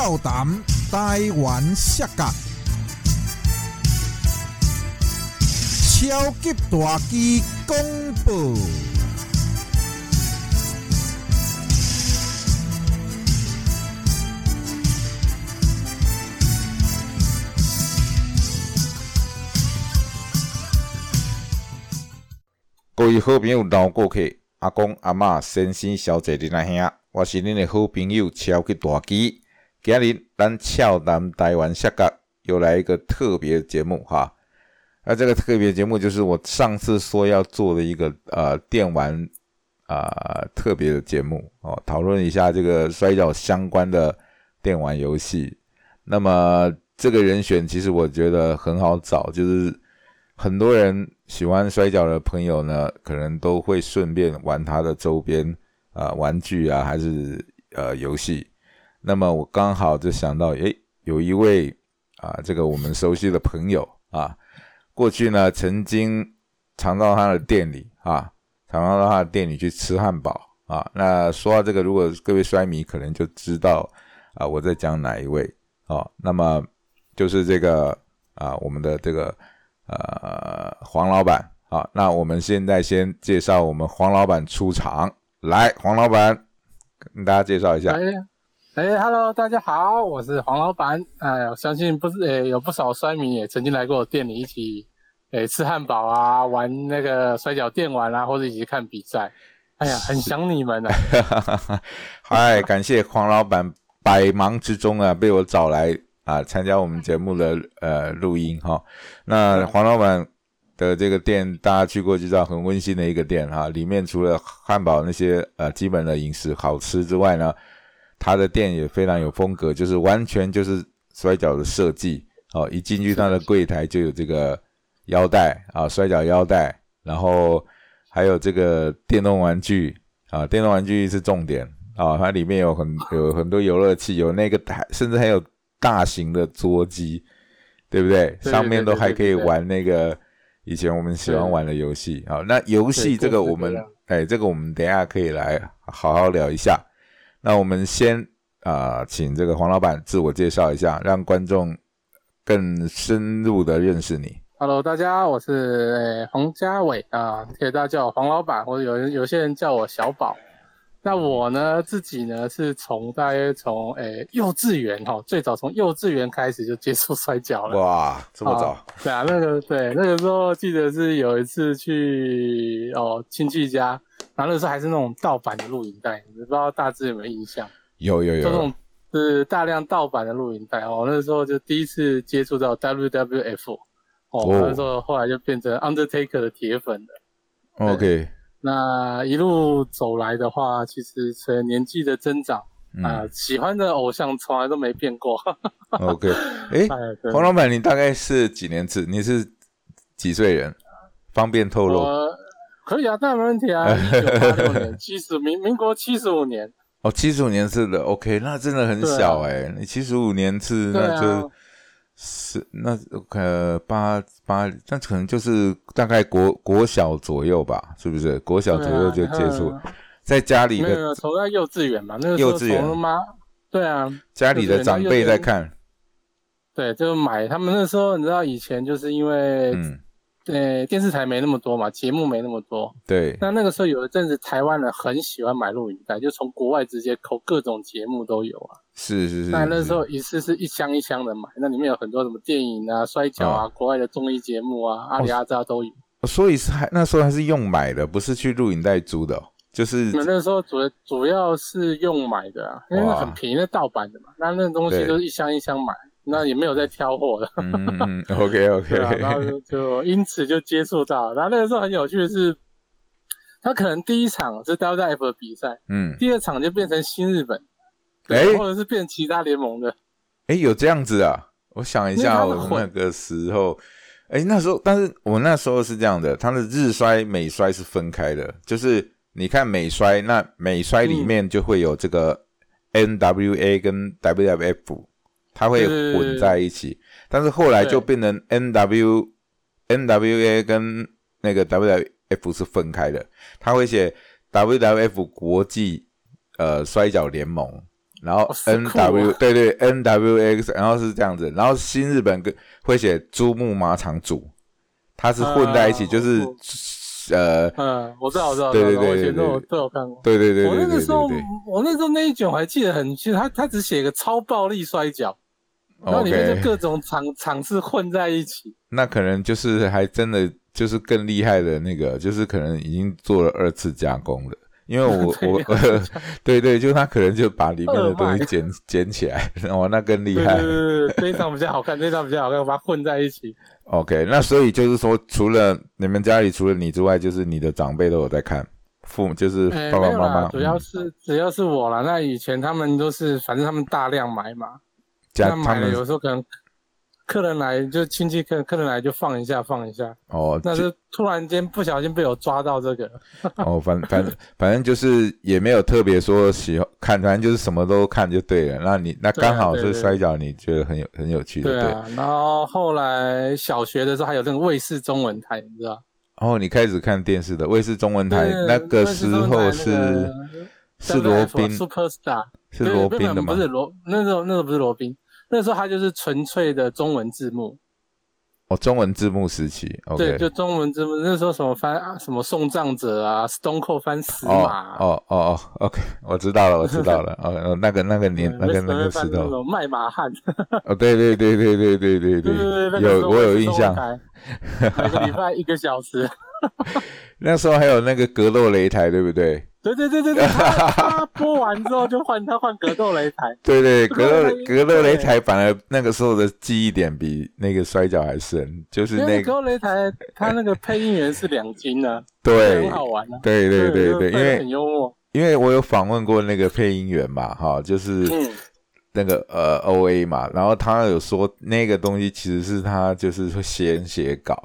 俏谈台湾摔角，超级大机公布。各位好朋友、老顾客、阿公、阿嬷、先生、小姐、恁阿兄，我是恁的好朋友超级大基。今日咱俏谈台湾下角又来一个特别节目哈。那这个特别节目就是我上次说要做的一个呃电玩啊特别的节目哦，讨论一下这个摔跤相关的电玩游戏。那么这个人选其实我觉得很好找，就是很多人喜欢摔跤的朋友呢，可能都会顺便玩他的周边啊玩具啊，还是呃游戏。那么我刚好就想到，诶，有一位啊，这个我们熟悉的朋友啊，过去呢曾经常到他的店里啊，常常到他的店里去吃汉堡啊。那说到这个，如果各位摔迷可能就知道啊，我在讲哪一位哦。那么就是这个啊，我们的这个呃黄老板啊。那我们现在先介绍我们黄老板出场，来，黄老板跟大家介绍一下。，Hello，大家好，我是黄老板。哎，我相信不是，哎，有不少摔迷也曾经来过我店里一起，哎，吃汉堡啊，玩那个摔跤电玩啊，或者一起看比赛。哎呀，很想你们呢。嗨，感谢黄老板百忙之中啊，被我找来啊，参加我们节目的呃录音哈。那黄老板的这个店，大家去过就知道，很温馨的一个店哈。里面除了汉堡那些呃基本的饮食好吃之外呢。他的店也非常有风格，就是完全就是摔跤的设计哦。一进去他的柜台就有这个腰带啊，摔跤腰带，然后还有这个电动玩具啊，电动玩具是重点啊。它里面有很有很多游乐器，有那个台，甚至还有大型的桌机，对不对？上面都还可以玩那个以前我们喜欢玩的游戏啊。那游戏这个我们哎，这个我们等下可以来好好聊一下。那我们先啊，请这个黄老板自我介绍一下，让观众更深入的认识你。Hello，大家，我是黄家伟啊，可以大家叫我黄老板，或者有人有些人叫我小宝。那我呢，自己呢是从大约从诶幼稚园哈，最早从幼稚园开始就接触摔跤了。哇，这么早？对啊，那个对那个时候记得是有一次去哦亲戚家。然后那时候还是那种盗版的录影带，不知道大致有没有印象？有有有，这种是大量盗版的录影带哦。那时候就第一次接触到 WWF，哦，那时候后来就变成 Undertaker 的铁粉了。OK，那一路走来的话，其实随着年纪的增长啊，喜欢的偶像从来都没变过。OK，哎，黄老板，你大概是几年次？你是几岁人？方便透露？可以啊，当然没问题啊。一九八六年，七十民民国七十五年。哦，七十五年是的，OK，那真的很小哎。你七十五年是，那就是那呃八八，那可能就是大概国国小左右吧，是不是？国小左右就接触，在家里的从在幼稚园嘛，那个幼稚园吗？对啊，家里的长辈在看。对，就买他们那时候，你知道以前就是因为嗯。对，电视台没那么多嘛，节目没那么多。对，那那个时候有一阵子，台湾人很喜欢买录影带，就从国外直接抠各种节目都有啊。是是是。那那时候一次是一箱一箱的买，那里面有很多什么电影啊、摔跤啊、国外的综艺节目啊、阿里阿扎都有。所以是还那时候还是用买的，不是去录影带租的，就是。那时候主主要是用买的啊，因为很便宜，那盗版的嘛，那那东西都是一箱一箱买。那也没有在挑货的，嗯，OK OK，然后就因此就接触到，然后那个时候很有趣的是，他可能第一场是 WF 的比赛，嗯，第二场就变成新日本，哎，或者是变其他联盟的，哎，有这样子啊？我想一下，我那个时候，哎，那时候，但是我那时候是这样的，他的日衰美衰是分开的，就是你看美衰，那美衰里面就会有这个 NWA 跟 WF。它会混在一起，但是后来就变成 N W N W A 跟那个 W W F 是分开的。他会写 W W F 国际呃摔跤联盟然后 N W 对对 N W X，然后是这样子，然后新日本跟会写珠穆马场组，它是混在一起，啊就是呃，嗯，我知道，我知道，对对我知道我以对对前都有对都有看过。对对对我对对那个时候对对，我那时候那一卷我还记得很清楚，他他只写一个超暴力摔跤，然后里面就各种场场次混在一起。那可能就是还真的就是更厉害的那个，就是可能已经做了二次加工了。因为我 对我二 对对，就他可能就把里面的东西捡捡起来，哇，那更厉害对。对对，这一场比较好看，这一场比较好看，我把它混在一起。OK，那所以就是说，除了你们家里除了你之外，就是你的长辈都有在看，父母就是哎，爸爸妈妈，主要嗯是主要是我了。那以前他们都是，反正他们大量买嘛，家他那买了有时候可能客人来就亲戚客客人来就放一下放一下，哦，那就是突然间不小心被我抓到这个，哦，反反 反正就是也没有特别说喜欢看，反正就是什么都看就对了。那你那刚好是摔跤，你觉得很有很有趣的，对。对啊。然后后来小学的时候还有那个卫视中文台，你知道？哦，你开始看电视的卫视中文台，那个时候是是罗宾，Superstar，是罗宾的吗不？是罗，那时候那时候不是罗宾，那时候他就是纯粹的中文字幕。哦，中文字幕时期对。就中文字幕，那时候什么翻啊什么送葬者啊，Stone Cold 翻死哦马，哦哦哦，OK，我知道了，我知道了。哦，哦那个那个年那个那个时翻那候，种卖马汉，哦，对对对对对对对对有我有印象。每个礼拜一个小时，那时候还有那个格斗擂台，对不对？对对对对对，他他播完之后就换他换格斗擂台，对对，格斗格斗擂台反而那个时候的记忆点比那个摔跤还深，就是那个格斗擂台他那个配音员是两金呢，对很好玩啊，对对对对，因为很幽默，因为我有访问过那个配音员嘛，哈，就是嗯，那个呃 O A 嘛，然后他有说那个东西其实是他就是说先写稿，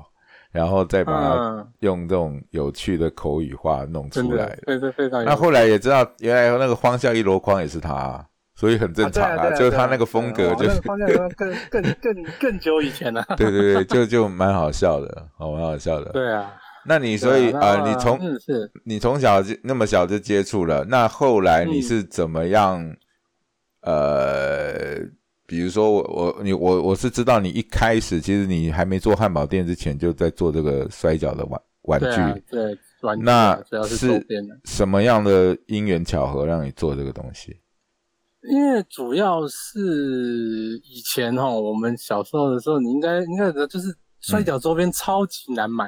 然后再把它嗯，用这种有趣的口语化弄出来。非常那后来也知道，原来那个荒笑一箩筐也是他，所以很正常啊就是他那个风格就是对啊哦那个方向更更更更久以前 了，对对对，就就蛮好笑的，哦，蛮好笑的。对啊，那你所以啊呃，你从你从小就那么小就接触了，那后来你嗯。是怎么样？呃，比如说我我你我我是知道你一开始其实你还没做汉堡店之前就在做这个摔跤的玩玩具，对啊对玩具那是。什么样的因缘巧合让你做这个东西？因为主要是以前哈，我们小时候的时候，你应该应该就是摔跤周边超级难买，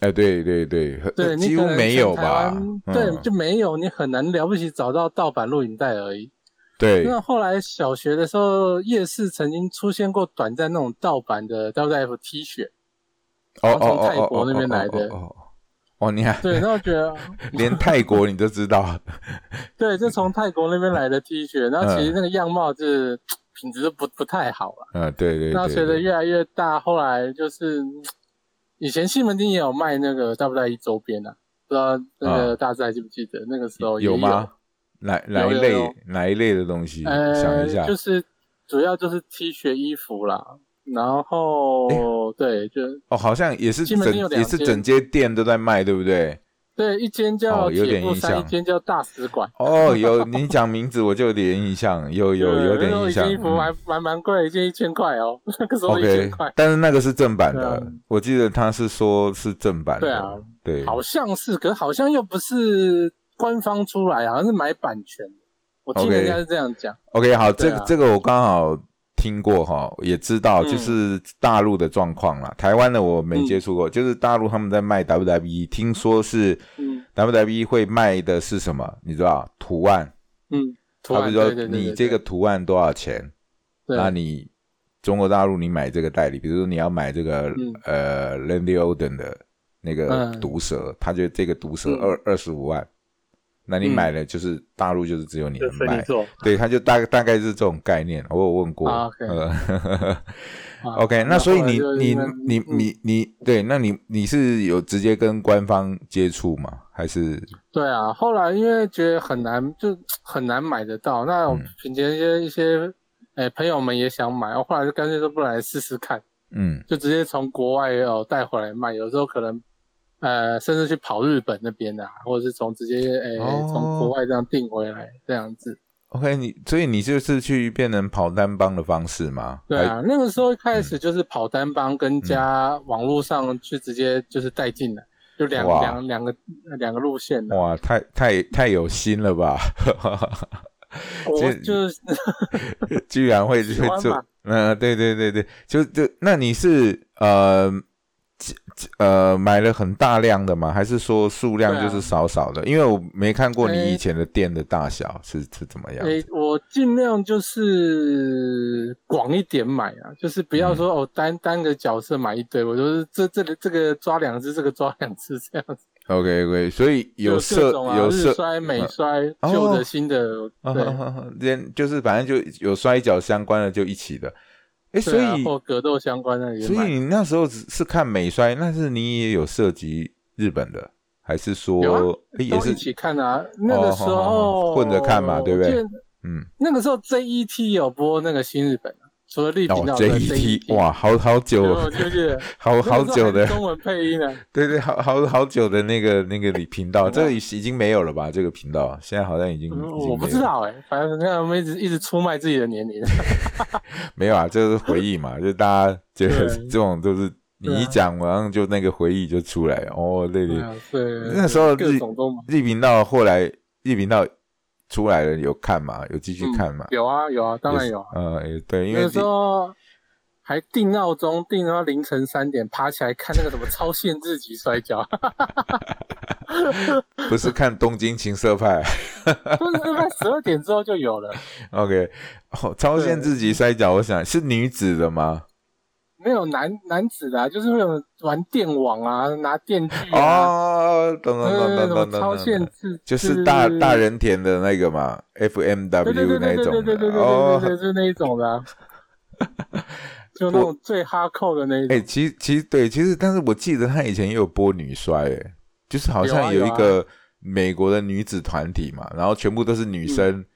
哎，对对对，对，几乎没有吧对，就没有，你很难了不起找到盗版录影带而已。对，那后来小学的时候，夜市曾经出现过短暂那种盗版的 WF T 恤，哦哦从泰国那边哦来的哦哦哦，你还对，那我觉得 连泰国你都知道，对，就从泰国那边来的 T 恤，然后其实嗯那个样貌就是品质都不不太好了。嗯，对对那随着越来越大，后来就是嗯以前西门町也有卖那个 W 一周边啊，不知道那个大家还记不记得？那个时候有吗？哪哪一类有哪一类的东西？呃，想一下，就是主要就是 T 恤、衣服啦，然后对，就哦，好像也是整也是整间店都在卖，对不对？对，一间叫哦有铁布衫，点印象一间叫大使馆。哦，有你讲名字我就有点印象，有有有点印象衣。服还嗯蛮蛮贵，一件一千块哦，那个时候一千块，但是那个是正版的我记得他是说是正版的。对啊，对，好像是，可好像又不是官方出来，好像是买版权的。我听人家是这样讲。OK，好，这个这个我刚好听过哈，也知道嗯就是大陆的状况啦。台湾的我没嗯接触过，就是大陆他们在卖 WWE，听说是嗯 WWE 会卖的是什么？你知道图案？嗯，图案他比如说你这个图案多少钱？那你中国大陆你买这个代理，比如说你要买这个、嗯呃 Randy Orton 的那个嗯毒蛇，他就这个毒蛇嗯二二十五万，那你嗯买了就是大陆就是只有你就能卖。对，他就大大概是这种概念，我有问过。啊，OK OK，那所以你你你嗯你你对，那你你是有直接跟官方接触吗？还是对啊，后来因为觉得很难，就很难买得到。那我嗯凭借一些一些，哎、朋友们也想买，我后来就干脆都，不来试试看，嗯就直接从国外哦带回来卖。有时候可能，呃，甚至去跑日本那边啊，或者是从直接诶哦从、国外这样订回来这样子。OK，你所以你就是去变成跑单帮的方式吗？对啊，那个时候一开始就是跑单帮，跟加网络上去直接就是带进来，就两两两个两个路线的。哇，太太太有心了吧！我就是 居然会喜会做嗯、对对对对，就就那你是呃几呃买了很大量的吗？还是说数量就是少少的？因为我没看过你以前的店的大小是是怎么样。诶，我尽量就是广一点买啊，就是不要嗯说、哦单单个角色买一堆，我就是这这里这个抓两只，这个抓两只这样子。OK OK，所以有色有色日衰、美衰、哦旧的、新的，对。连就是反正就有摔角相关的就一起的。诶，所以、或格斗相关的所以你那时候只是看美摔，但是你也有涉及日本的，还是说也是一起看啊。那个时候混着看嘛对不对嗯那个时候 JET 有播那个新日本啊，除了绿哦频道的 JET 哇，好好久有记不记得？好好久的中文配音呢。对对，好好好久的那个那个 频道，这个已已经没有了吧？这个频道现在好像已经嗯我不知道哎，反正你看我们一直一直出卖自己的年龄。没有啊，这是回忆嘛，就大家觉得这种都是你一讲，马上就那个回忆就出来了。哦，对对，啊对，那时候各日种都买日频道后来日频道出来了，有看嘛？有继续看嘛？有啊有啊，当然有啊。呃，也对，因为那个时候还定闹钟，定到凌晨三点，爬起来看那个什么超限制级摔跤，不是看东京情色派 不是在十二点之后就有了，，OK，哦，超限制级摔跤，我想是女子的吗？没有男男子的、啊，就是会有玩电网啊，拿电锯啊，哦，懂懂懂呃，什么懂懂懂，超限制，就是大大人田的那个嘛，FMW 对那对对种对对对对对哦对，。就是那一种的、啊，就那种最哈扣的那一种哎、种。其实其实对，其实但是我记得他以前也有播女摔，哎，就是好像有一个美国的女子团体嘛，然后全部都是女生，嗯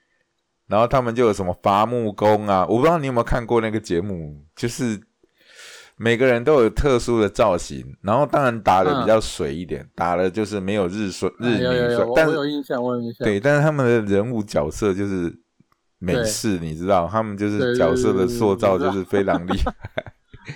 然后他们就有什么伐木工啊，我不知道你有没有看过那个节目，就是每个人都有特殊的造型，然后当然打的比较水一点，打的就是没有日水日嗯有有有，女摔，我但是我有印象，我有印象。对，但是他们的人物角色就是美式，你知道，他们就是角色的塑造就是非常厉害。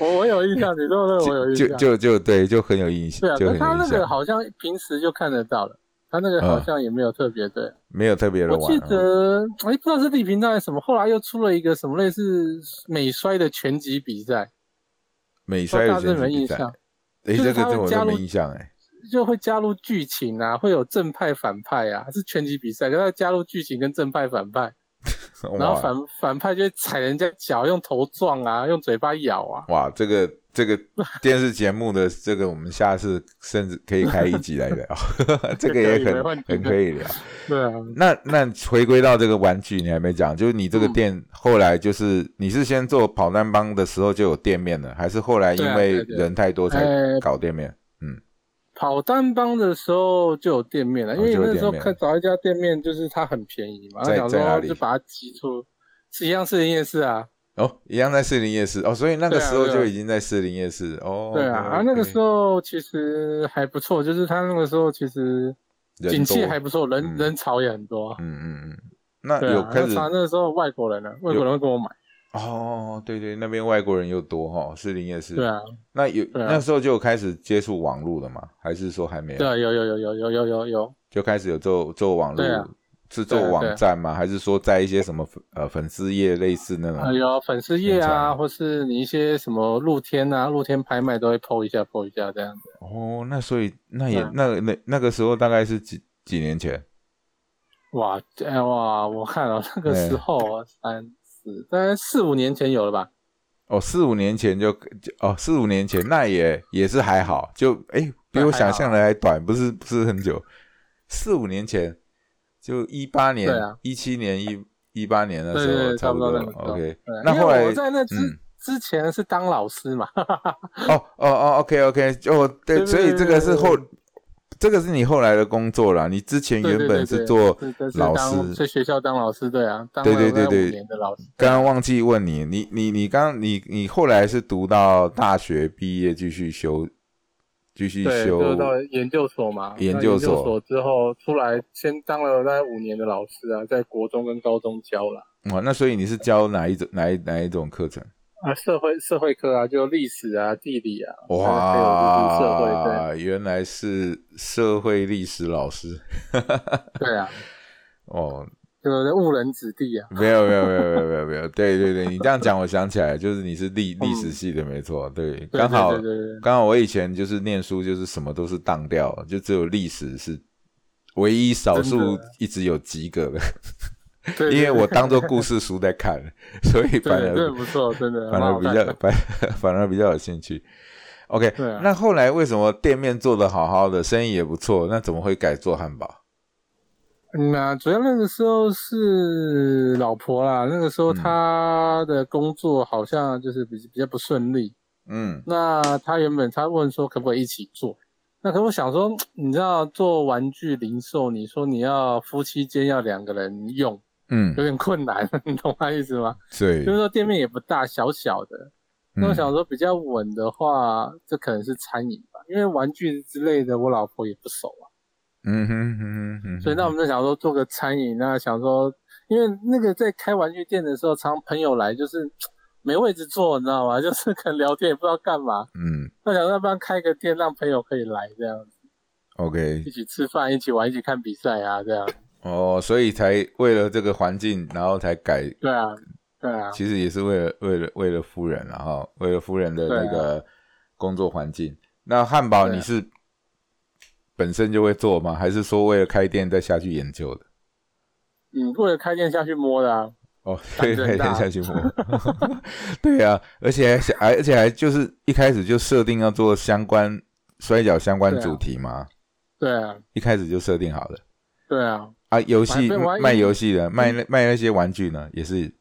我 我有印象，你说的我有印象。就就就对，就很有印象，对啊，就他那个好像平时就看得到了，他那个好像也没有特别对。没有特别的我记。得，哎，不知道是地平道还是什么，后来又出了一个什么类似美摔的拳击比赛，美摔的不知道大家有拳击比赛，没印象？哎，就是这个这我都没印象哎。就会加入剧情啊，会有正派反派啊，是拳击比赛，可是他加入剧情跟正派反派，然后反反派就会踩人家脚，用头撞啊，用嘴巴咬啊。哇，这个这个 电视节目的这个，我们下次甚至可以开一集来聊，这个也很很可以聊。对啊，那那回归到这个玩具，你还没讲，就是你这个嗯。店后来就是你是先做跑单帮的时候就有店面了，还是后来因为人太多才呃搞店面？嗯。跑单帮的时候就有店面了，因为那时候看找一家店面，就是它很便宜嘛，在哪里？说就把它挤出，是一样是夜市啊，哦，一样在士林夜市哦，所以那个时候就已经在士林夜市哦。对啊，啊那个时候其实还不错，就是他那个时候其实景气还不错，人嗯。人潮也很多，嗯嗯嗯，那有开始那那时候外国人呢，外国人会跟我买，哦，对对，那边外国人又多哈，士林夜市。对啊，那有那时候就开始接触网络了嘛？还是说还没有？对啊，有有有有有有有有，就开始有做做网络对啊，是做网站吗？还是说在一些什么粉呃粉丝页类似那啊种？有粉丝页啊，或是你一些什么露天啊、露天拍卖都会 PO 一下 PO 一下这样子。哦，那所以那也嗯那那那个时候大概是几几年前？哇，哎哇，我看了 那个哎时候啊三四，大概四五年前有了吧？哦，四五年前就就哦，四五年前那也也是还好，就哎比我想象的还短，不是不是很久。四五年前就一八年一七年、一一八年的时候差不多。OK 那后来我在那之、嗯。之前是当老师嘛，哦哦哦，OK OK，哦对，所以这个是后这个是你后来的工作啦。你之前原本是做老师，在学校当老师，对啊，当对对对对。五年的老师。刚刚忘记问你，你你你刚你你后来是读到大学毕业继续修继续对，修就到研究所嘛。研究所所之后出来，先当了大概五年的老师啊，在国中跟高中教啦。哇，那所以你是教哪一种哪一哪一种课程？啊，社会社会科啊，就历史啊、地理啊，还有就是社会，哇，原来是社会历史老师对 对啊，哦，就是误人子弟啊。没有没有没有没有没有没有，对对对，你这样讲，我想起来，就是你是历历史系的，没错，对，刚好对对对对刚好我以前就是念书，就是什么都是当掉，就只有历史是唯一少数一直有及格的，对，因为我当做做故事书在看，所以 反而不错，真的反而比较反反而比较有兴趣。OK，啊那后来为什么店面做的好好的，生意也不错，那怎么会改做汉堡？嗯啊，主要那个时候是老婆啦，那个时候嗯她的工作好像就是比比较不顺利。嗯那她原本她问说可不可以一起做，那可我想说，你知道做玩具零售，你说你要夫妻间要两个人用，嗯有，点困难，你懂我意思吗？对就是，说店面也不大，小小的。那我嗯想说比较稳的话，这可能是餐饮吧，因为玩具之类的我老婆也不熟啊。嗯哼嗯哼嗯哼，所以那我们就想说做个餐饮，那想说，因为那个在开玩具店的时候，常朋友来就是 没位置坐，你知道吗？就是可能聊天也不知道干嘛。嗯那想说要不然开个店，让朋友可以来这样子，，OK，一起吃饭，一起玩，一起看比赛啊，这样。哦，所以才为了这个环境，然后才改，对啊，对啊，其实也是为了为了为了夫人然后为了夫人的那个工作环境。那汉堡你是本身就会做吗？还是说为了开店再下去研究的？嗯，为了开店下去摸的啊。哦，对对，胆子很大。下去摸，对啊，而且还想，还而且还就是一开始就设定要做相关摔跤相关主题嘛，对啊，一开始就设定好了对啊，啊。游戏卖游戏的，卖那卖那些玩具呢，也是。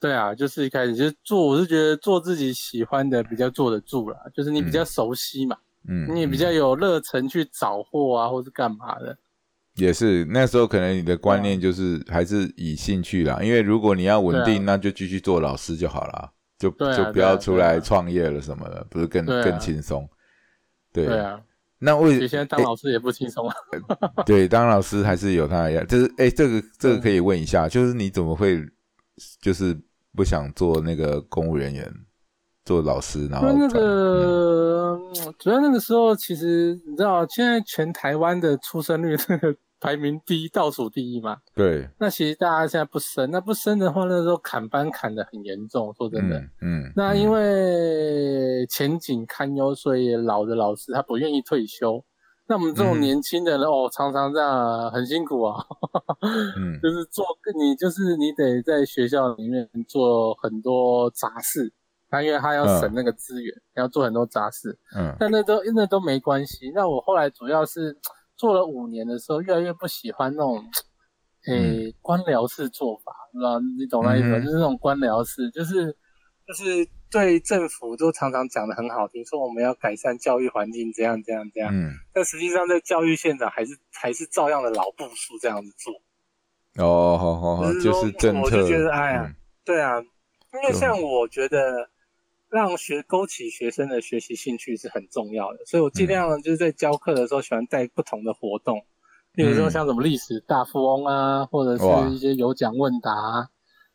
对啊，就是一开始就是做，我是觉得做自己喜欢的比较坐得住啦，就是你比较熟悉嘛，嗯，你也比较有热忱去找货啊，或是干嘛的。也是那时候可能你的观啊。念就是还是以兴趣啦，因为如果你要稳定，啊。那就继续做老师就好了，就啊就不要出来创业了什么的，不是更啊。更轻松？对。对啊，那为什么现在当老师也不轻松啊。对，当老师还是有他的压，就是哎，这个这个嗯可以问一下，就是你怎么会就是不想做那个公务人员，做老师，然后那个、嗯。主要那个时候，其实你知道，现在全台湾的出生率那个排名第一，倒数第一嘛。对，那其实大家现在不生，那不生的话，那时候砍班砍的很严重。说真的，嗯嗯，那因为为前景堪忧，所以老的老师他不愿意退休。那我们这种嗯。年轻的人、哦，常常这样很辛苦啊，嗯。就是做你就是你得在学校里面做很多杂事，他因为他要省那个资源，要做很多杂事，嗯但那都那都没关系。那我后来主要是做了五年的时候，越来越不喜欢那种，诶、官僚式做法，不知道你懂那意思吗？就是那种官僚式，就是就是对政府都常常讲的很好听，说我们要改善教育环境，这样这样这样，嗯，但实际上在教育现场还是还是照样的老步数这样子做。哦，好好好，就是政策，我就觉得哎呀嗯对啊，因为像我觉得让学勾起学生的学习兴趣是很重要的，所以我尽量就是在教课的时候喜欢带不同的活动，比如说像什么历史大富翁啊，或者是一些有奖问答啊，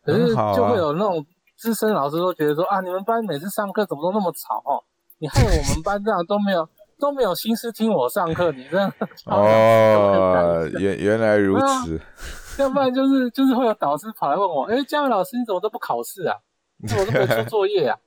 可是就会有那种资深老师都觉得说啊，你们班每次上课怎么都那么吵哦，你害我们班这样都没有都没有心思听我上课，你这样 哦，原原来如此，要不然就是就是会有导师跑来问我，哎，嘉伟老师你怎么都不考试啊？你 怎么都没有出作业啊？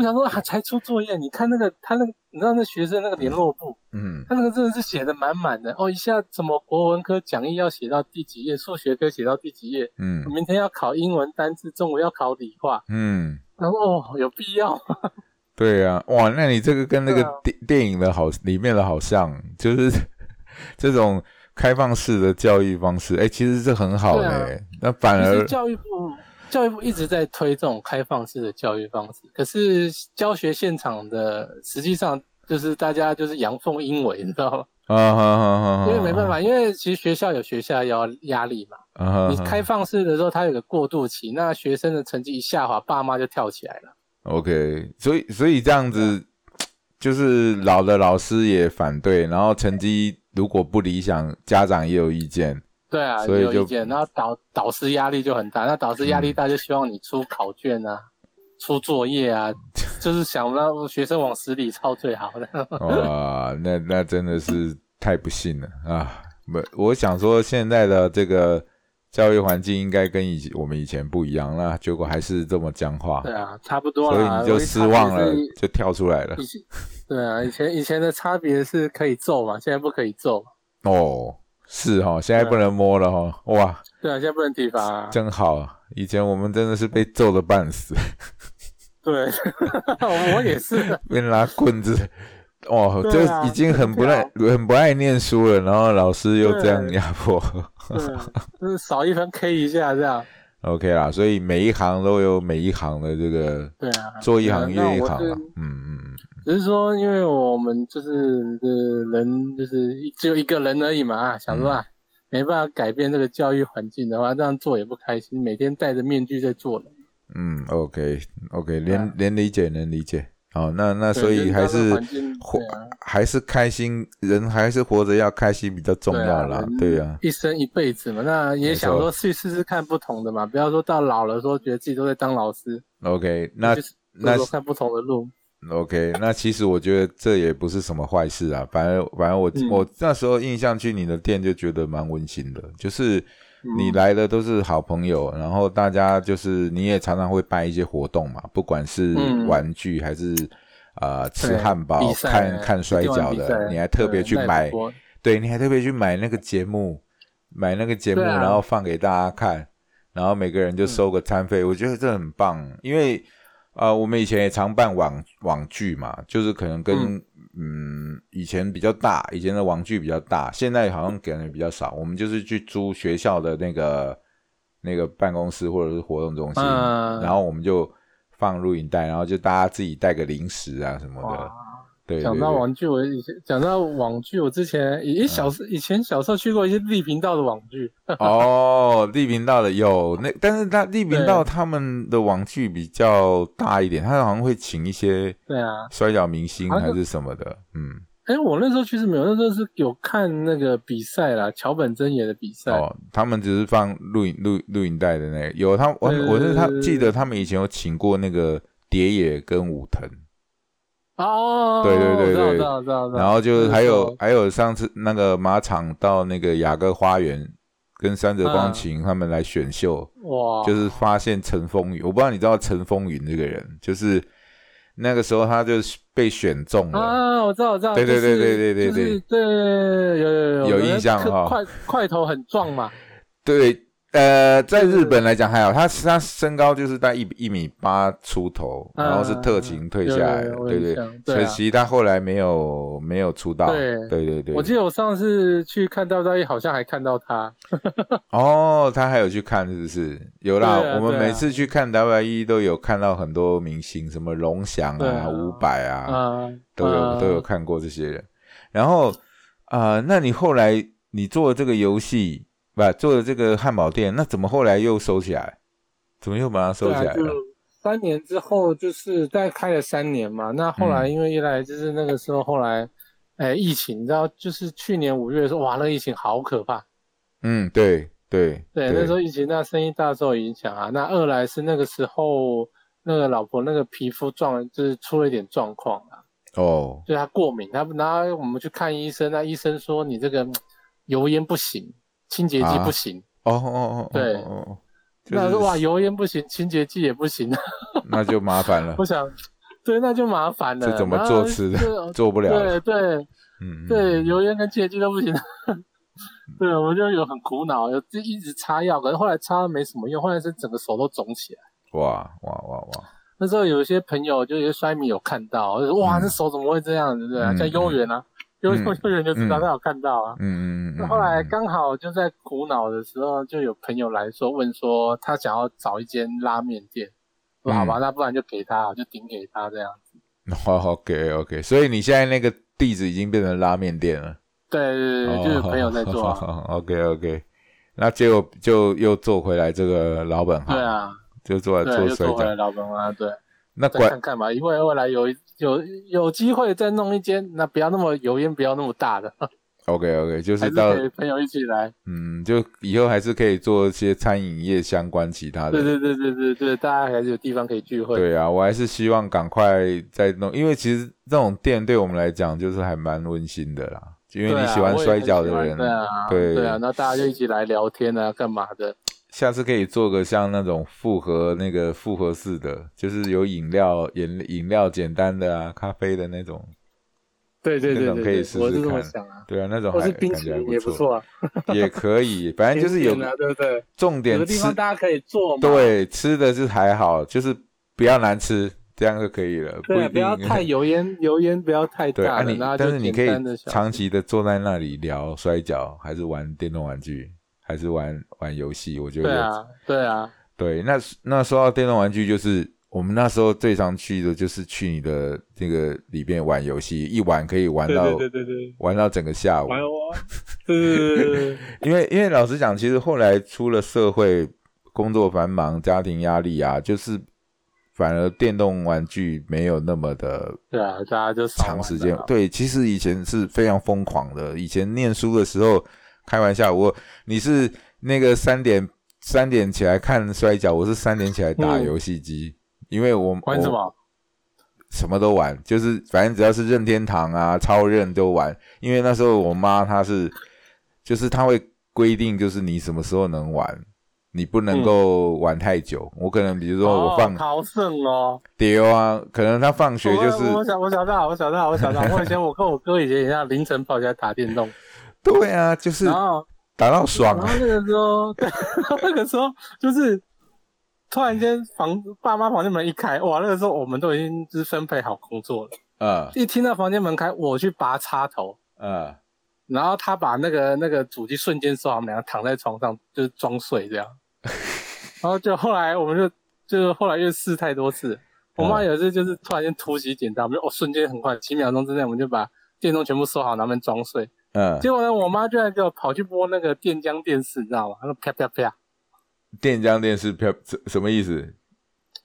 我想说啊，才出作业，你看那个他那个，你知道那学生那个联络簿，嗯。他那个真的是写的满满的哦，一下什么国文科讲义要写到第几页，数学科写到第几页，嗯。明天要考英文单字，中午要考理化，嗯，然后哦，有必要吗？对呀、哇，那你这个跟那个电电影的好里面的好像，就是 这种开放式的教育方式，哎，其实是很好的、那反而教育部教育部一直在推这种开放式的教育方式，可是教学现场的实际上就是大家就是阳奉阴违，你知道吗？啊哈哈哈，因为没办法，因为其实学校有学校要压力嘛。啊哈，你开放式的时候，它有个过渡期，那学生的成绩一下滑，爸妈就跳起来了。OK，所以所以这样子，就是老的老师也反对，然后成绩如果不理想，家长也有意见。对啊，所以就有意见，然后导导师压力就很大，那导师压力大就希望你出考卷啊，出作业啊，就是想让学生往死里抄最好的。哇，那那真的是太不幸了啊！不，我想说现在的这个教育环境应该跟以前我们以前不一样，那结果还是这么僵化，对啊，差不多所以。你就失望了就跳出来了。对啊，以前以前的差别是可以揍嘛，现在不可以揍。哦，是哈、现在不能摸了哈、哇，对啊，现在不能体罚、啊。真好啊！以前我们真的是被揍的半死，对，我也是。被拿棍子，哦，就已经很不爱很不爱念书了，然后老师又这样压迫。就是少一分 K 一下这样。OK 啦，所以每一行都有每一行的这个对啊，做一行对啊越一行啊那我是。嗯嗯嗯，只是说，因为我们就是呃人，就是只有一个人而已嘛，啊想说啊，没办法改变这个教育环境的话，这样做也不开心，每天戴着面具在做人。嗯，OK OK，能啊连连理解能理解。哦，那那所以还是活啊还是开心，人还是活着要开心比较重要啦。人对呀，一生一辈子嘛，那也想说去试试看不同的嘛，不要说到老了说觉得自己都在当老师，OK，那那看不同的路。OK，那其实我觉得这也不是什么坏事啊。反正反正我、嗯我那时候印象去你的店就觉得蛮温馨的，就是嗯你来的都是好朋友，然后大家就是你也常常会办一些活动嘛，不管是嗯。玩具还是啊、呃吃对汉堡、看看摔跤的，你还特别去对买对，你还特别去买那个节目，买那个节目，啊。然后放给大家看，然后每个人就收个餐费，我觉得这很棒，因为呃，我们以前也常办网网剧嘛，就是可能跟嗯以前比较大，以前的网剧比较大，现在好像给的比较少，我们就是去租学校的那个那个办公室或者是活动中心，嗯。然后我们就放录影带，然后就大家自己带个零食啊什么的。哇，对对讲到网剧，我以前讲到网剧，我之前以小时以前小时候去过一些立频道的网剧，哦，立频道的有那，但是他立频道他们的网剧比较大一点，他好像会请一些对啊，摔跤明星还是什么的，嗯，哎，我那时候其实没有，那时候是有看那个比赛啦，桥本真也的比赛，哦，他们只是放录影录录影带的那个，有他我我是他记得他们以前有请过那个蝶野跟武藤，哦，对对对对。然后就是还有还有上次那个马场到那个雅阁花园跟三泽光嗯。晴他们来选秀，哇，就是发现陈风云，我不知道你知道陈风云这个人，就是那个时候他就是被选中了，啊，我知道我知道，对对就是对对对对就是对，有有有有印象哈。块块头很壮嘛，对，呃，在日本来讲还好，他他身高就是在一一米八出头，嗯然后是特勤退下来的，对对有印象，对啊。可惜他后来没有没有出道，对。对对对，我记得我上次去看到大一，好像还看到他，哦，他还有去看是不是？有啦，我们每次去看 WE 都有看到很多明星，什么龙翔啊、伍佰啊，啊，都有、啊。都有看过这些人。然后啊、呃那你后来你做了这个游戏，不做了这个汉堡店，那怎么后来又收起来？怎么又把它收起来了？三年之后，就是大概开了三年嘛。那后来嗯因为一来就是那个时候，后来，哎，疫情，你知道，就是去年五月的时候，哇，那个疫情好可怕。嗯，对对对，那时候疫情，那生意大受影响啊。那二来是那个时候，那个老婆那个皮肤状就是出了一点状况啊，哦就是她过敏，她然后我们去看医生，那医生说你这个嗯油烟不行，清洁剂啊不行。哦哦哦，哦对哦哦，就是那哇，油烟不行，清洁剂也不行，那就麻烦了不，想，对，那就麻烦了。这怎么做吃的 做不了了。对对嗯，嗯对，油烟跟清洁剂都不行。对，我们就有很苦恼，有就一直擦药，可是后来擦没什么用，后来是整个手都肿起来。哇哇哇哇，那时候有一些朋友，就有些摔迷有看到，哇，嗯这手怎么会这样子？对啊，嗯像悠园啊，悠嗯悠园就知道嗯他有看到啊。嗯嗯嗯后来嗯刚好就在苦恼的时候，就有朋友来说问说，他想要找一间拉面店，说嗯好吧，那不然就给他，就顶给他这样子。哦，OK OK，所以你现在那个地址已经变成拉面店了。对对对，就是朋友在做啊。OK OK，那结果就又做回来这个老本行，对，啊，就做对，做摔又做回来。老本行，对。再那管看看吧，因为未来有有有机会再弄一间，那不要那么油烟，不要那么大的，OK OK，就是是到朋友一起来。嗯，就以后还是可以做一些餐饮业相关其他的。对对对对对对，大家还是有地方可以聚会。对啊，我还是希望赶快再弄，因为其实这种店对我们来讲就是还蛮温馨的啦。因为你喜欢摔跤的人，对啊，对对啊，那大家就一起来聊天啊，干嘛的？下次可以做个像那种复合那个复合式的，就是有饮料饮饮料简单的啊，咖啡的那种。对对对那种可以对对，我是这么试试看想啊。对啊，那种还是冰淇感觉也不错，啊，也可以，反正就是有 对不对？重点吃个地方大家可以做嘛。对，吃的是还好，就是不要难吃，这样就可以了。对不要太油烟，油烟不要太对啊你，但是你可以长期的坐在那里聊摔跤，还是玩电动玩具，还是玩玩游戏，我觉得有对啊，对啊，对。那那说到电动玩具，就是我们那时候最常去的就是去你的这个里边玩游戏，一玩可以玩到对对对对，玩到整个下午。玩我，对对对对对，因为因为老实讲，其实后来出了社会，工作繁忙，家庭压力啊，就是反而电动玩具没有那么的对啊，大家就长时间。对，其实以前是非常疯狂的。以前念书的时候，开玩笑，我你是那个三点三点起来看摔跤，我是三点起来打嗯游戏机，因为我我玩什么？什么都玩，就是反正只要是任天堂啊、超任都玩。因为那时候我妈她是，就是她会规定，就是你什么时候能玩，你不能够玩太久。我可能比如说我放好胜哦，丢啊，可能她放学就是我我想我想到我想到我想到，我以前我跟我哥以前也像凌晨跑起来打电动，对啊，就是然后打到爽。啊然后。那个时候，对，那个时候就是突然间房爸妈房间门一开，哇，那个时候我们都已经就是分配好工作了，嗯。一听到房间门开，我去拔插头，嗯，然后他把那个那个主机瞬间收好，我们两个躺在床上就是装睡这样，然后就后来我们就就是后来又试太多次，我妈有一次就是突然间突袭紧张，我们就哦瞬间很快几秒钟之内我们就把电动全部收好，然后我们装睡。嗯，结果呢，我妈居然给我跑去播那个电浆电视，你知道吗？她说啪啪啪，电浆电视啪什什么意思？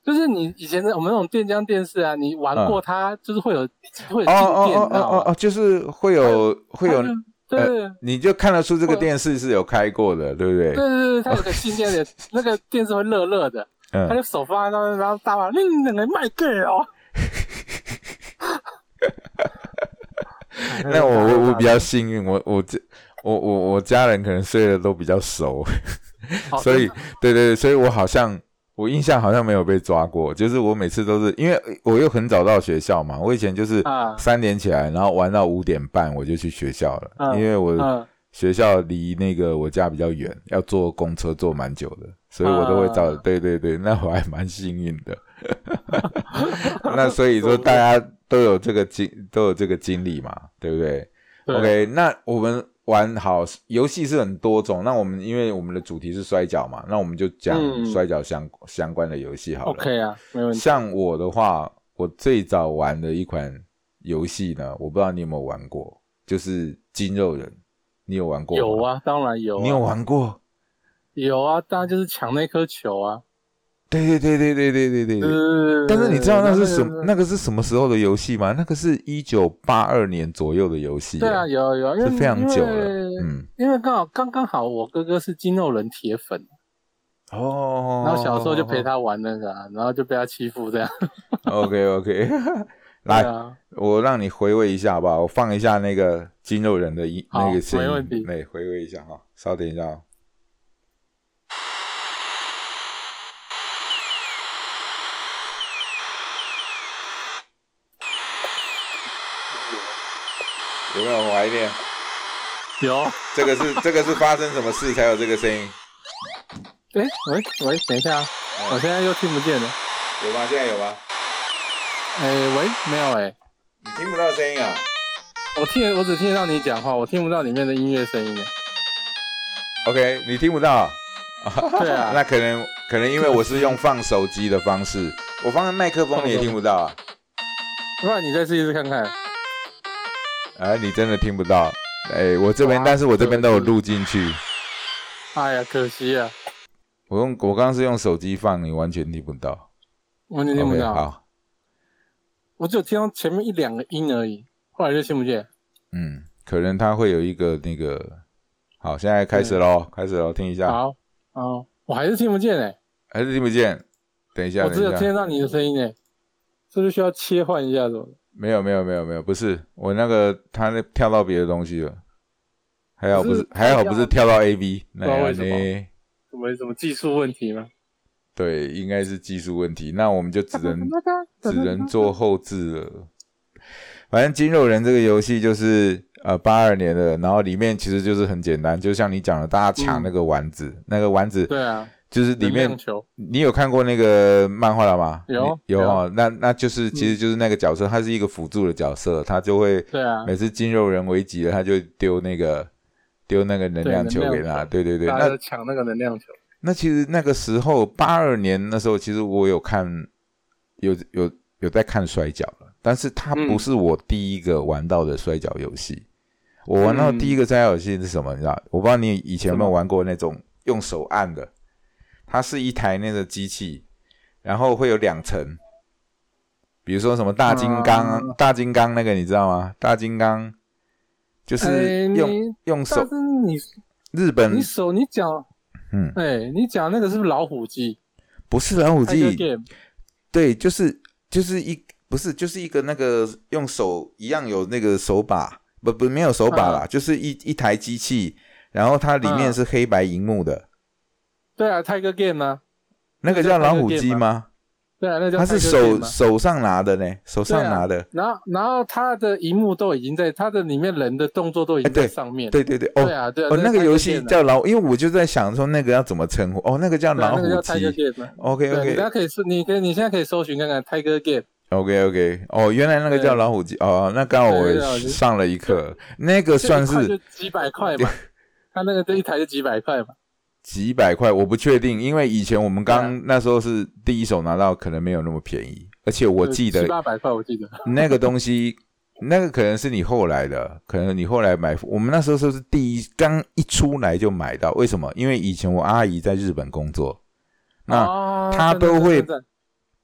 就是你以前的我们那种电浆电视啊，你玩过它，就是会有会有哦静电，哦哦？哦哦哦，就是会有会有对你就看得出这个电视是有开过的，对不对？对对对，它有个 静电的，那个电视会热热的，他嗯，就手放在那边，然后大骂你两个卖 gay 哦。那我 我我比较幸运，我我这我我我家人可能睡得都比较熟，所以对对对，所以我好像我印象好像没有被抓过，就是我每次都是因为我又很早到学校嘛，我以前就是啊三点起来，然后玩到五点半我就去学校了，嗯因为我嗯学校离那个我家比较远，要坐公车坐蛮久的，所以我都会早。啊对对对，那我还蛮幸运的。那所以说大家都有这个经都有这个经历嘛，对不对对 OK，那我们玩好游戏是很多种，那我们因为我们的主题是摔跤嘛，那我们就讲嗯摔跤相、相关的游戏好了。OK 啊，没问题。像我的话，我最早玩的一款游戏呢，我不知道你有没有玩过，就是筋肉人，你有玩过吗？有啊，当然有、啊。你有玩过？有啊，当然就是抢那颗球啊。对对对对对对对对。但是你知道那是什那个是什么时候的游戏吗？那个是一九八二年左右的游戏。对啊，，有有，因为是非常久了。嗯，因为刚好刚刚好，我哥哥是筋肉人铁粉，哦。然后小时候就陪。他玩那个、然后就被他欺负这样。OK OK，来，我让你回味一下好不好？我放一下那个筋肉人的音那个声音，没问题来回味一下哈。稍等一下有没有很怀念？有。这个是这个是发生什么事才有这个声音？哎，喂喂，等一下啊，我现在又听不见了。有吗？现在有吗？哎，喂，没有哎，你听不到声音啊？我听我只听得到你讲话，我听不到里面的音乐声音哎。OK，你听不到？对啊 那可能可能因为我是用放手机的方式，我放在麦克风你也听不到啊？不然你再试一试看看。啊，你真的听不到？哎，我这边，但是我这边都有录进去。哎呀，可惜啊，我用我刚刚是用手机放，你完全听不到。完全听不到。好，我只有听到前面一两个音而已，后来就听不见。嗯，可能它会有一个那个，好，现在开始喽，开始喽，听一下，好，哦，我还是听不见哎，还是听不见？等一下，我只有听得到你的声音哎，是不是需要切换一下什么的？没有没有没有没有，不是。我那个他那跳到别的东西了，还好不是还好不是跳到 A V，那样不知道为什么呢？什么什么技术问题吗？对，应该是技术问题，那我们就只能只能做后置了。反正金肉人这个游戏就是呃八二年的，然后里面其实就是很简单，就像你讲的，大家抢那个丸子，那个丸子对啊，就是里面你有看过那个漫画了吗？有有有哦，那那就是其实就是那个角色，他是一个辅助的角色，他就会对啊，每次金肉人危急了，他就丢那个丢那个能量球给他。对对对，那抢那个能量球。那其实那个时候八二年那时候，其实我有看有有有在看摔跤了，但是它嗯不是我第一个玩到的摔跤游戏。我玩到第一个摔跤游戏是什么？你知道？我不知道你以前有没有玩过那种用手按的，它是一台那个机器，然后会有两层。比如说什么大金刚，嗯大金刚那个你知道吗？大金刚就是哎用、你用手但，是你日本你手你脚，嗯。哎，你讲那个是不是老虎机？不是老虎机，对，就是就是一不是就是一个那个用手一样有那个手把，不不没有手把啦，就是一一台机器，然后它里面嗯。是黑白荧幕的，对啊，Tiger Game 啊，那个叫老虎机吗？对啊，那叫他是手手上拿的呢，手上拿的，然后然后他的荧幕都已经在他的里面人的动作都已经在上面。对对对，哦对啊，对啊，哦，那个游戏叫老，因为我就在想说那个要怎么称呼，哦，那个叫老虎那个叫 Tiger 机 Game 啊。，OK 大家可以搜，你可以你现在可以搜寻看看 Tiger Game。OK OK，哦，原来那个叫老虎机，哦，那刚好我上了一课，那个算是几百块嘛，他那个这一台就几百块嘛。几百块，我不确定，因为以前我们刚、那时候是第一手拿到，可能没有那么便宜，而且我记得七八百块，我记得。那个东西，那个可能是你后来的，可能你后来买，我们那时候是第一刚一出来就买到，为什么？因为以前我阿姨在日本工作，那哦他真的都会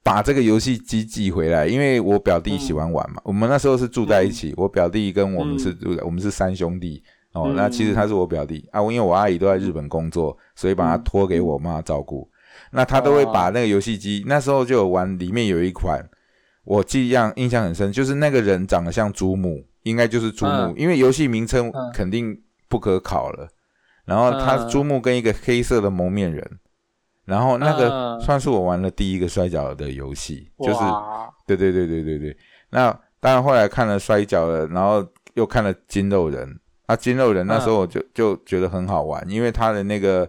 把这个游戏机寄回来，因为我表弟喜欢玩嘛，我们那时候是住在一起，我表弟跟我们是住在，我们是三兄弟。哦，嗯那其实他是我表弟啊，因为我阿姨都在日本工作，所以把他托给我妈照顾。那他都会把那个游戏机，那时候就有玩，里面有一款我记样印象很深，就是那个人长得像朱木，应该就是珠穆，嗯因为游戏名称嗯肯定不可考了。然后他嗯珠穆跟一个黑色的蒙面人，然后那个嗯算是我玩了第一个摔跤的游戏，就是对对对对对对。那当然后来看了摔跤了，然后又看了筋肉人。啊，筋肉人那时候我就、就觉得很好玩，因为他的那个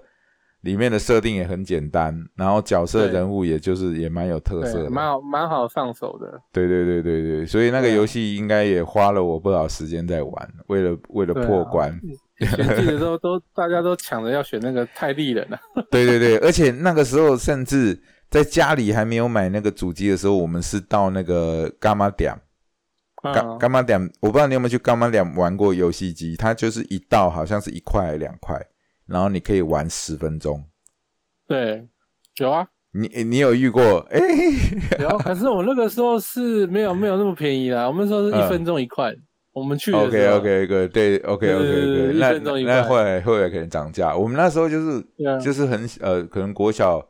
里面的设定也很简单，然后角色人物也就是也蛮有特色，的。蛮好蛮好上手的。对对对对对，所以那个游戏应该也花了我不少时间在玩，为了为了破关。选季的时候都大家都抢着要选那个泰利人啊。对对对，而且那个时候甚至在家里还没有买那个主机的时候，我们是到那个干妈店，干嗯。干妈点，我不知道你有没有去干妈点玩过游戏机，它就是一道好像是一块两块，然后你可以玩十分钟。对，有啊。你你有遇过？哎、有，可是我那个时候是没有没有那么便宜啦，我们那时候是一分钟一块。我们去的 OK OK OK，对 OK OK 对一分那后来后来可能涨价，我们那时候就是就是很呃，可能国小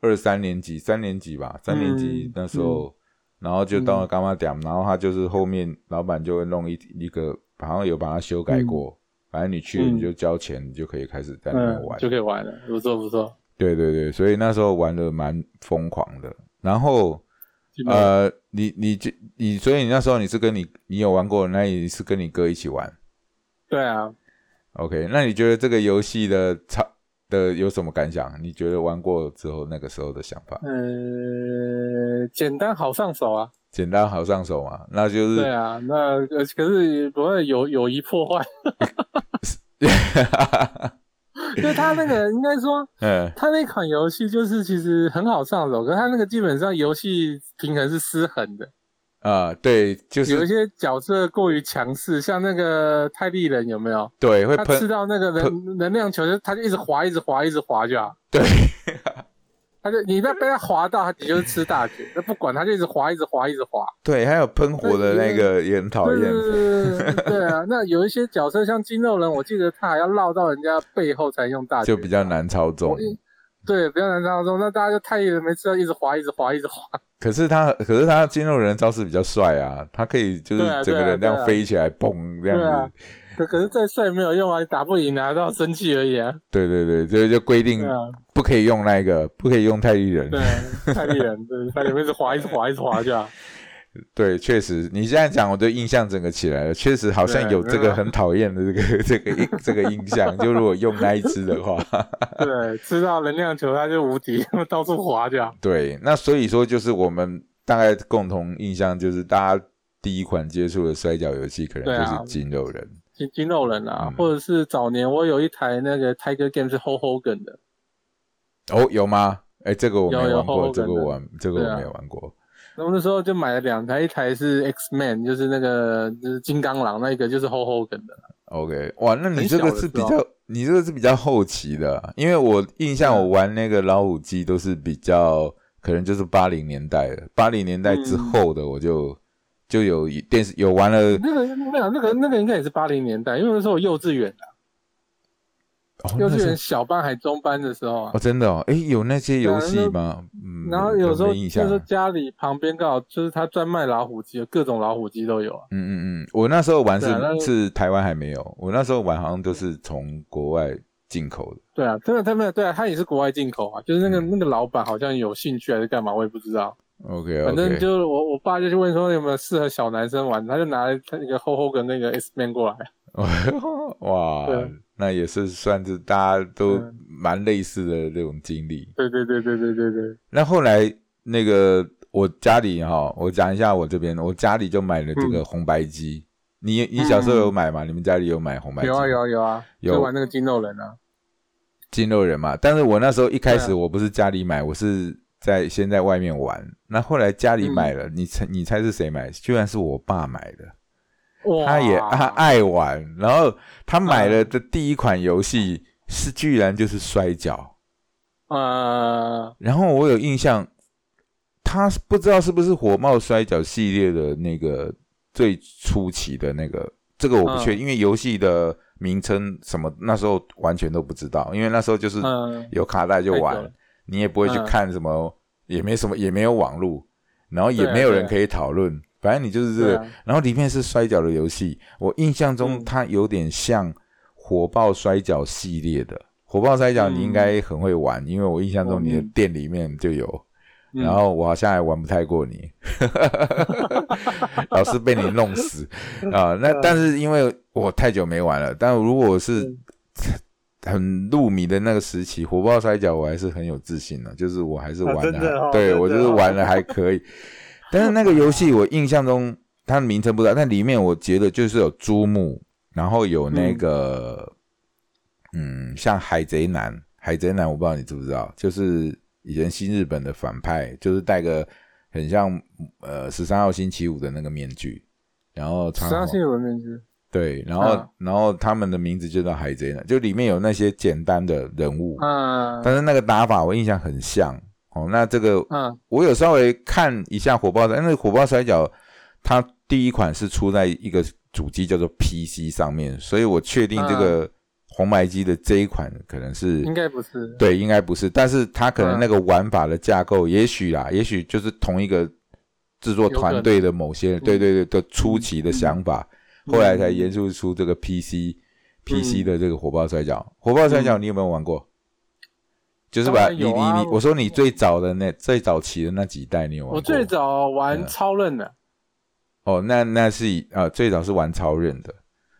二三年级、三年级吧，三年级嗯那时候，然后就到了干妈点，然后他就是后面老板就会弄一一个，好像有把它修改过，反正你去了嗯你就交钱，你就可以开始在那边嗯玩。就可以玩了，不错不错。对对对，所以那时候玩的蛮疯狂的。然后呃，你你就你，所以你那时候你是跟你你有玩过，那你是跟你哥一起玩。对啊，OK，那你觉得这个游戏的差的有什么感想？你觉得玩过之后那个时候的想法？呃，简单好上手啊。简单好上手嘛？那就是对啊，那呃可是不会有友谊破坏，因 为他那个应该说，嗯他那款游戏就是其实很好上手，可是他那个基本上游戏平衡是失衡的，啊、对，就是有一些角色过于强势，像那个泰利人有没有？对会喷吃，到那个能能量球，就他就一直滑，一直滑，一直滑就好。对，他就你不要被他滑到，他你就是吃大绝，那不管他就一直滑，一直滑，一直滑。对，还有喷火的那个也很讨厌。对啊，那有一些角色像筋肉人，我记得他还要绕到人家背后才用大绝，就比较难操纵对，不要难当中。那大家就太没事要，一直滑，一直滑，一直滑。可是他，可是他肌肉人招式比较帅啊，他可以就是整个人这样飞起来，嘣这样子。可可是再帅没有用啊，你打不赢啊，都要生气而已啊。对对对，就就规定不可以用那个，不可以用泰利人。对，太厉人，对，他里面一直滑，一直滑，一直滑就好。对，确实，你现在讲，我对印象整个起来了，确实好像有这个很讨厌的这个 这个印这个印象。就如果用那一只的话，对，吃到能量球它就无敌，到处滑这样。对，那所以说就是我们大概共同印象就是大家第一款接触的摔跤游戏可能就是筋肉人。筋筋肉人啊，嗯或者是早年我有一台那个 Tiger Game 是 Ho Hogan 的，哦，有吗？哎，这个我没玩过这个我玩，这个我没有玩过。那我那时候就买了两台，一台是 X Man，就是那个就是金刚狼，那一个就是 Ho Hogan 的。OK，哇，那你这个是比较，你这个是比较后期的啊，因为我印象我玩那个老虎机都是比较，可能就是八零年代的，八零年代之嗯。后的我就就有一电视有玩了，那个那个那个应该也是八零年代，因为那时候我幼稚园啊，哦幼稚园小班还中班的时候啊哦，。真的哦，哎，有那些游戏吗？嗯，然后有时候。就是家里旁边刚好就是他专卖老虎机，各种老虎机都有啊。嗯嗯嗯，我那时候玩是啊是台湾还没有，我那时候玩好像都是从国外进口的。对啊，真的他们对啊，他也是国外进口啊，就是那个嗯那个老板好像有兴趣还是干嘛，我也不知道。OK 反正就是我我爸就去问说有没有适合小男生玩，他就拿了他那个厚厚的那个 S Man 过来。哇，那也是算是大家都嗯蛮类似的这种经历。对对对对对对对，那后来那个我家里哈，我讲一下我这边，我家里就买了这个嗯红白机。你你小时候有买吗？你们家里有买红白机？有啊有啊有啊，有玩那个筋肉人啊。筋肉人嘛。但是我那时候一开始我不是家里买，我是在先在外面玩。那后来家里买嗯了，你猜你猜是谁买？居然是我爸买的。哇，他也他爱玩，然后他买嗯。了的第一款游戏是居然就是摔跤。呃。然后我有印象，他不知道是不是火冒摔跤系列的那个最初期的那个，这个我不确定，因为游戏的名称什么那时候完全都不知道，因为那时候就是嗯。有卡带就玩你也不会去嗯。看什么，也没什么，也没有网络，然后也没有人可以讨论，反正你就是这个，啊。然后里面是摔跤的游戏，我印象中嗯。它有点像火爆摔跤系列的。火爆摔跤你应该很会玩，因为我印象中你的嗯店里面就有，嗯。然后我好像还玩不太过你，老是被你弄死。啊、那但是因为我太久没玩了，但如果我是嗯。很入迷的那个时期，火爆摔跤我还是很有自信的，就是我还是玩的哦对我就是玩的还可以。但是那个游戏我印象中它的名称不知道，但里面我觉得就是有珠穆，然后有那个嗯像海贼男，海贼男我不知道你知不知道，就是以前新日本的反派，就是戴个很像呃十三号星期五的那个面具，然后十三号星期五的面具。对，然后、嗯然后他们的名字就叫海贼男，就里面有那些简单的人物，嗯但是那个打法我印象很像哦。那这个嗯我有稍微看一下火爆摔，那个火爆摔跤它第一款是出在一个主机叫做 PC 上面，所以我确定这个红白机的这一款可能是应该不是。对，应该不是，但是它可能嗯那个玩法的架构，也许啦，也许就是同一个制作团队的某些人，对对对的初期的想法，后来才研究出这个 PC、PC 的这个火爆摔跤。火爆摔跤你有没有玩过？就是把你你你，我说你最早的那最早期的那几代，你有玩过？我最早玩嗯超任的，哦，那那是以啊、最早是玩超任的。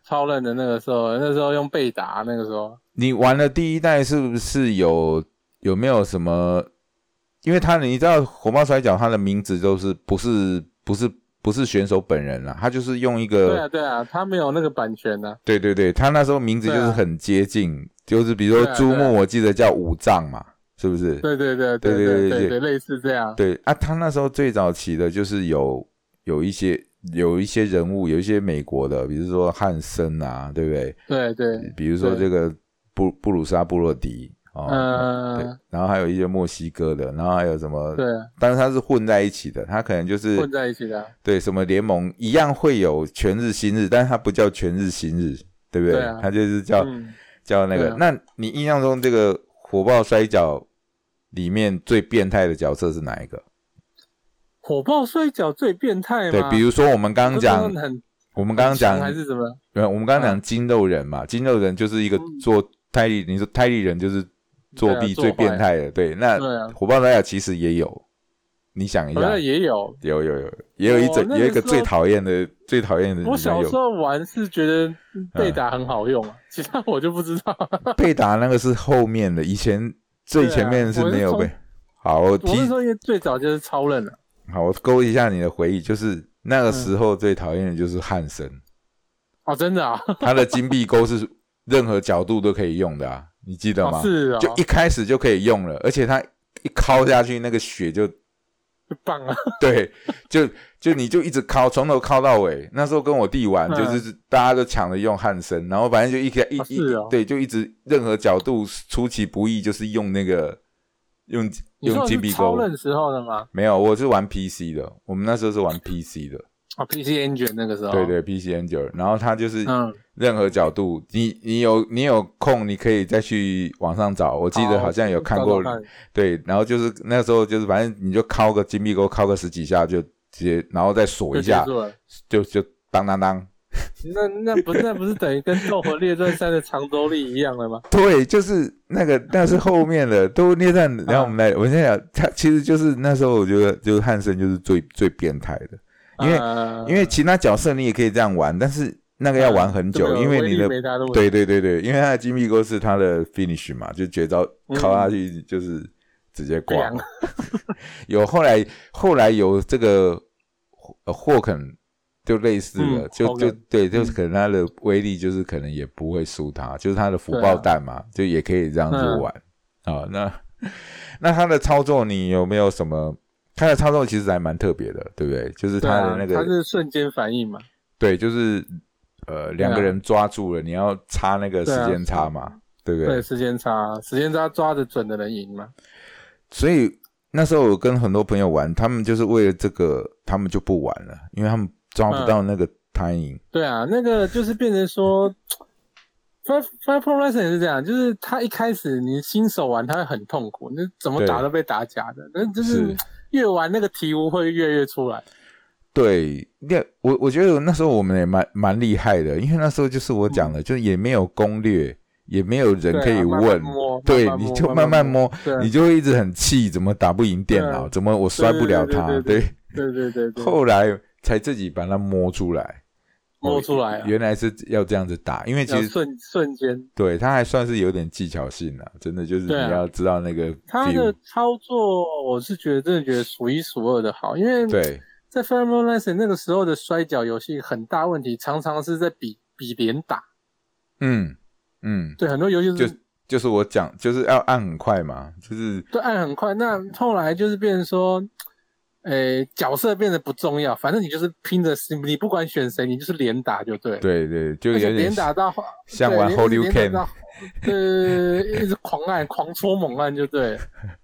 超任的那个时候，那时候用贝达，那个时候你玩的第一代是不是有有没有什么？因为他你知道火爆摔跤，它的名字都是不是不是不是选手本人了，他就是用一个。对啊对啊，他没有那个版权的。对对对，他那时候名字就是很接近，就是比如说朱木，我记得叫五藏嘛，是不是？对对对对对对对，类似这样。对啊，他那时候最早起的就是有有一些有一些人物，有一些美国的，比如说汉森啊，对不对？对对。比如说这个布布鲁沙布洛迪。哦，嗯对，然后还有一些墨西哥的，然后还有什么，对，但是它是混在一起的，它可能就是混在一起的啊。对什么联盟一样会有全日新日，但是它不叫全日新日，对不对？对啊它就是叫、嗯，叫那个。啊那你印象中这个火爆摔跤里面最变态的角色是哪一个？火爆摔跤最变态吗对，比如说我们刚刚讲我们刚刚讲还是什么？呃，我们刚刚讲筋肉人嘛，筋肉人就是一个做泰利，你说泰利人就是作弊最变态的，对。那火爆摔跤其实也有，你想一下也有。有有有，也有一整有一个最讨厌的最讨厌的，我小时候候玩是觉得被打很好用啊，其他我就不知道。被打那个是后面的，以前最前面是没有被。好，我我提那时候因为最早就是超人了，好，我勾一下你的回忆，就是那嗯个时候最讨厌的就是汉森，哦，真的啊，他的金币钩是任何角度都可以用的啊，你记得吗？哦是啊，就一开始就可以用了，而且它一敲下去，那个血就棒啊，对，就就你就一直敲，从头敲到尾。那时候跟我弟玩，嗯就是大家都抢着用汉森，然后反正就一开一一对，就一直任何角度出其不意，就是用那个用用金币钩。是超人时候的吗？没有，我是玩 PC 的，我们那时候是玩 PC 的，啊，PC Engine 那个时候，对，对，PC Engine，然后它就是嗯，任何角度，你你有你有空，你可以再去网上找。我记得好像有看过对，然后就是那时候就是反正你就敲个金币钩，敲个十几下就直接，然后再锁一下。就就当当当。那那不那不是等于跟《斗魂列传三》的长周力一样了吗？对，就是那个那是后面的都列战，然后我们来，我现在讲，他其实就是那时候我觉得就是汉森就是最最变态的，因为、呃因为其他角色你也可以这样玩，但是那个要玩很久，这个因为你的对对对对，因为他的金币钩是他的 finish 嘛，就绝招嗯。敲下去就是直接挂。凉 有后来后来有这个呃霍肯就类似的，嗯就就对，就是可能他的威力就是可能也不会输他，就是他的福爆弹嘛，就也可以这样子嗯。玩。啊、那那他的操作你有没有什么？他的操作其实还蛮特别的，对不对？就是他的那，个、他是瞬间反应嘛，对，就是呃两个人抓住了，你要插那个时间差嘛，对不对，对时间差，时间差抓的准的人赢嘛。所以那时候我跟很多朋友玩，他们就是为了这个，他们就不玩了，因为他们抓不到那个 timing。对啊，那个就是变成说 Five Five Pro Wrestling 也是这样，就是他一开始你新手玩他会很痛苦，你怎么打都被打假的，但就是是越玩那个题目会越来越出来。对，那我我觉得那时候我们也蛮蛮厉害的，因为那时候就是我讲的，就是也没有攻略，也没有人可以问，对，你就摸慢慢摸，你就会一直很气，怎么打不赢电脑，怎么我摔不了它，对对对对后来才自己把它摸出来，摸出来了，原来是要这样子打，因为其实瞬瞬间，对它还算是有点技巧性的，真的就是你要知道那个他的操作我是觉得真的觉得数一数二的好，因为对。在 Pro Wrestling 那个时候的摔跤游戏很大问题，常常是在比比连打，嗯嗯，对，很多游戏就是就是我讲，就是要按很快嘛，就是对按很快，那后来就是变成说，呃，角色变得不重要，反正你就是拼着，你不管选谁，你就是连打就对。对对，就有点连打到像玩 Holy 连 Can 对，一直狂按、狂戳、猛按就对。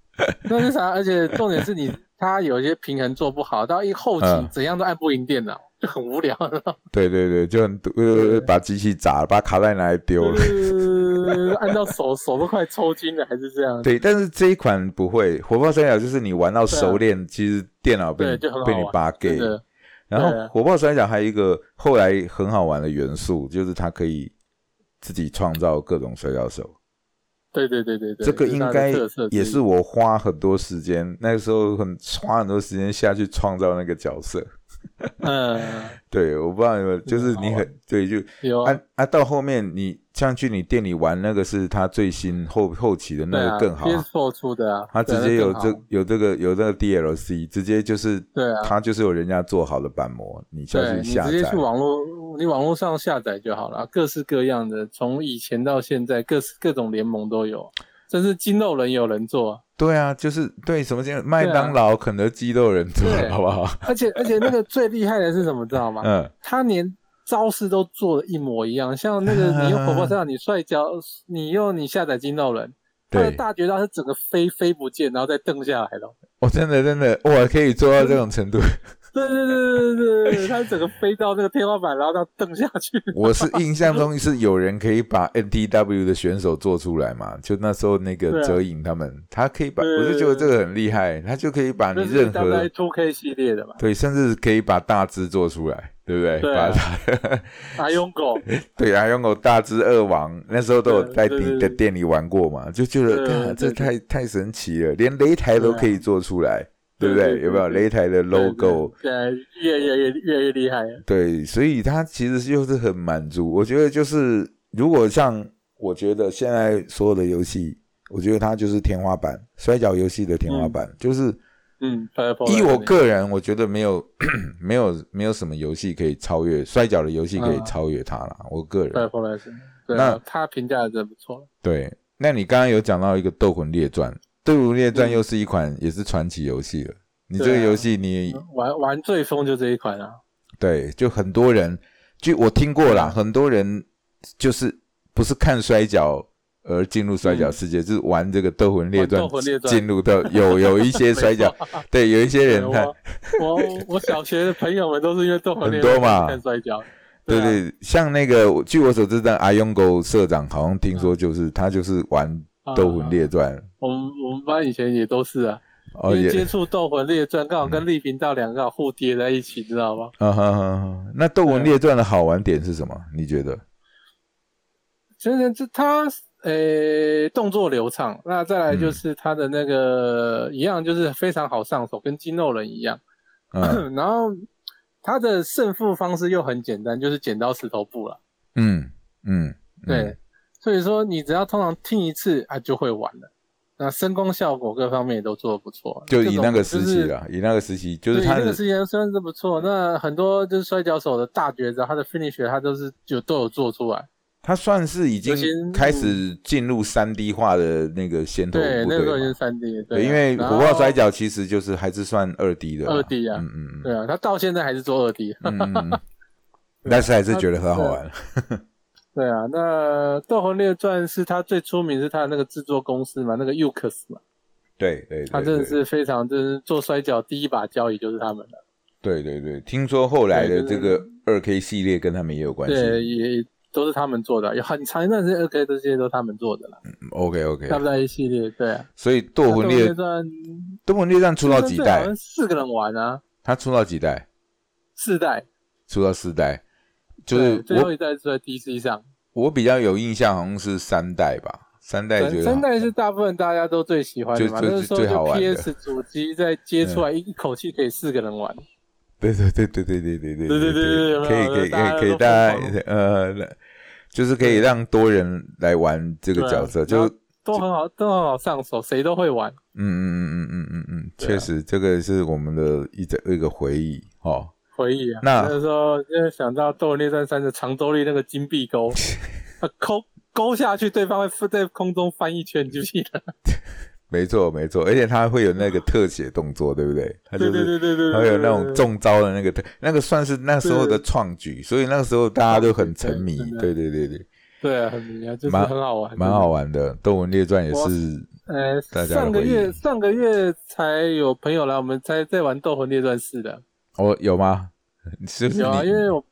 那是啥？而且重点是你他有一些平衡做不好，到一后期嗯怎样都按不赢电脑，就很无聊。对对对，就很呃把机器砸了，把卡带拿来丢了。呃，按到手手都快抽筋了，还是这样。对，但是这一款不会，火爆三角就是你玩到熟练，其实电脑被被你玩扒给真。的然后火爆三角还有一个后来很好玩的元素，就是它可以自己创造各种摔跤手。对对对对对，这个应该也是我花很多时间，那个时候很花很多时间下去创造那个角色。嗯，对，我不知道有没有，就是你很对，就啊啊，到后面你像去你店里玩那个是他最新后后期的那个更好，，PS4 出的啊，他直接有这有这个有这个 DLC，直接就是对啊。他就是有人家做好的板模，你下去下载。你直接去。网络，你网络上下载就好了，各式各样的，从以前到现在，各式各种联盟都有，真是筋肉人有人做，对啊，就是对什么叫麦当劳、肯德基都有人做，好不好？而且而且那个最厉害的是什么，知道吗？嗯，他连招式都做的一模一样，像那个 你用火爆上，你摔跤，你用你下载金道人，他的，大绝招是整个飞飞不见，然后再蹬下来的哦。哦，真的真的，哇，可以做到这种程度。对对对对对对，它是整个飞到那个天花板，然后他蹬下去。我是印象中是有人可以把 NTW 的选手做出来嘛，就那时候那对啊个泽影他们，他可以把，对我就觉得这个很厉害，他就可以把你任何 Two K 系列的嘛，对，甚至可以把大只做出来，对不对？对啊把他阿勇狗，对啊，勇狗大只二王，那时候都有在对对你的对店里玩过嘛，就觉得，对干这对对太太神奇了，连擂台都对啊可以做出来，对不对？有没有擂台的 logo？对，对越越越越来越厉害。对，所以他其实就是很满足。我觉得就是，如果像我觉得现在所有的游戏，我觉得它就是天花板，摔跤游戏的天花板，就是嗯，依我个人，我觉得没有没有没有什么游戏可以超越摔跤的游戏可以嗯超越它啦。我个人 e 那啊，他评价的真不错。对。那你刚刚有讲到一个《斗魂列传》，《斗魂列传》嗯。又是一款也是传奇游戏了。你这个游戏你玩玩最疯就这一款啊，对，就很多人，就我听过嗯。啦，很多人就是不是看摔跤而进入摔跤世界，就是玩这个《斗魂列传进入到有有一些 摔跤，对，有一些人他我我我小学的朋友们都是因为斗魂很多嘛看摔跤，对啊对，像那个据我所知的阿勇狗社长，好像听说就是他就是玩《斗魂列传》，我们我们班以前也都是啊，因为接触斗魂列传刚好跟丽频道两个互叠在一起，知道吗？啊哈哈哈，那《斗魂列传》的好玩点是什么？你觉得？其实这它呃动作流畅，那再来嗯就是他的那个、一样就是非常好上手，跟肌肉人一样。嗯 然后他的胜负方式又很简单，就是剪刀石头布了。嗯嗯，对，所以说你只要通常听一次啊就会玩了。那声光效果各方面也都做的不错，就以那个时期啦，以那个时期，就，是他的那个时间虽然是不错，那很多就是摔跤手的大绝招，他的 finish 他都是就都有做出来。他算是已经开始进入三 D 化的那个先头部对，那队个时候已经嘛。三 D 了。对，啊因为火爆摔跤其实就是还是算二 D 的嘛。二 D 啊嗯嗯嗯对啊，他到现在还是做二 D。但是还是觉得很好玩。对啊，那《斗魂列传》是他最出名是他的那个制作公司嘛，那个 UX 嘛，对对，对他真的是非常，就是做摔跤第一把交椅就是他们了。对对对，听说后来的这个二 K 系列跟他们也有关系对，也都是他们做的，有很长一段时间二 K 这些都是他们做的了。嗯。OK OK，大不大一系列，对啊。所以《斗魂列传斗魂列传》出到几代好像？四个人玩啊，他出到几代？四代，出到四代，就是最后一代是在 DC 上，我比较有印象，好像是三代吧。三代觉得三代是大部分大家都最喜欢的嘛，就就那时候就最好玩的 PS 主机再接出来一一口气可以四个人玩，对对对对对对对对对对对可以可以可以可以大家呃，就是可以让多人来玩这个角色，就都很好，都很好上手，谁都会玩。嗯嗯嗯嗯嗯嗯嗯，确实这个是我们的一个一个回忆哦。回忆啊，那那时候就想到《斗魂列传三》的长周丽那个金币钩，啊勾勾下去，对方会在空中翻一圈，你记不记得？没错没错，而且他会有那个特写动作，对不对？他就对对对对对，它会有那种中招的那个特，那个算是那时候的创举，所以那个时候大家都很沉迷对对对对对，啊，很迷啊，就是蛮很好玩，蛮好玩的。《斗魂列传》也是呃，大家的上个月上个月才有朋友来，我们才在玩《斗魂列传四》的，哦，有吗？是不是有啊，你因为我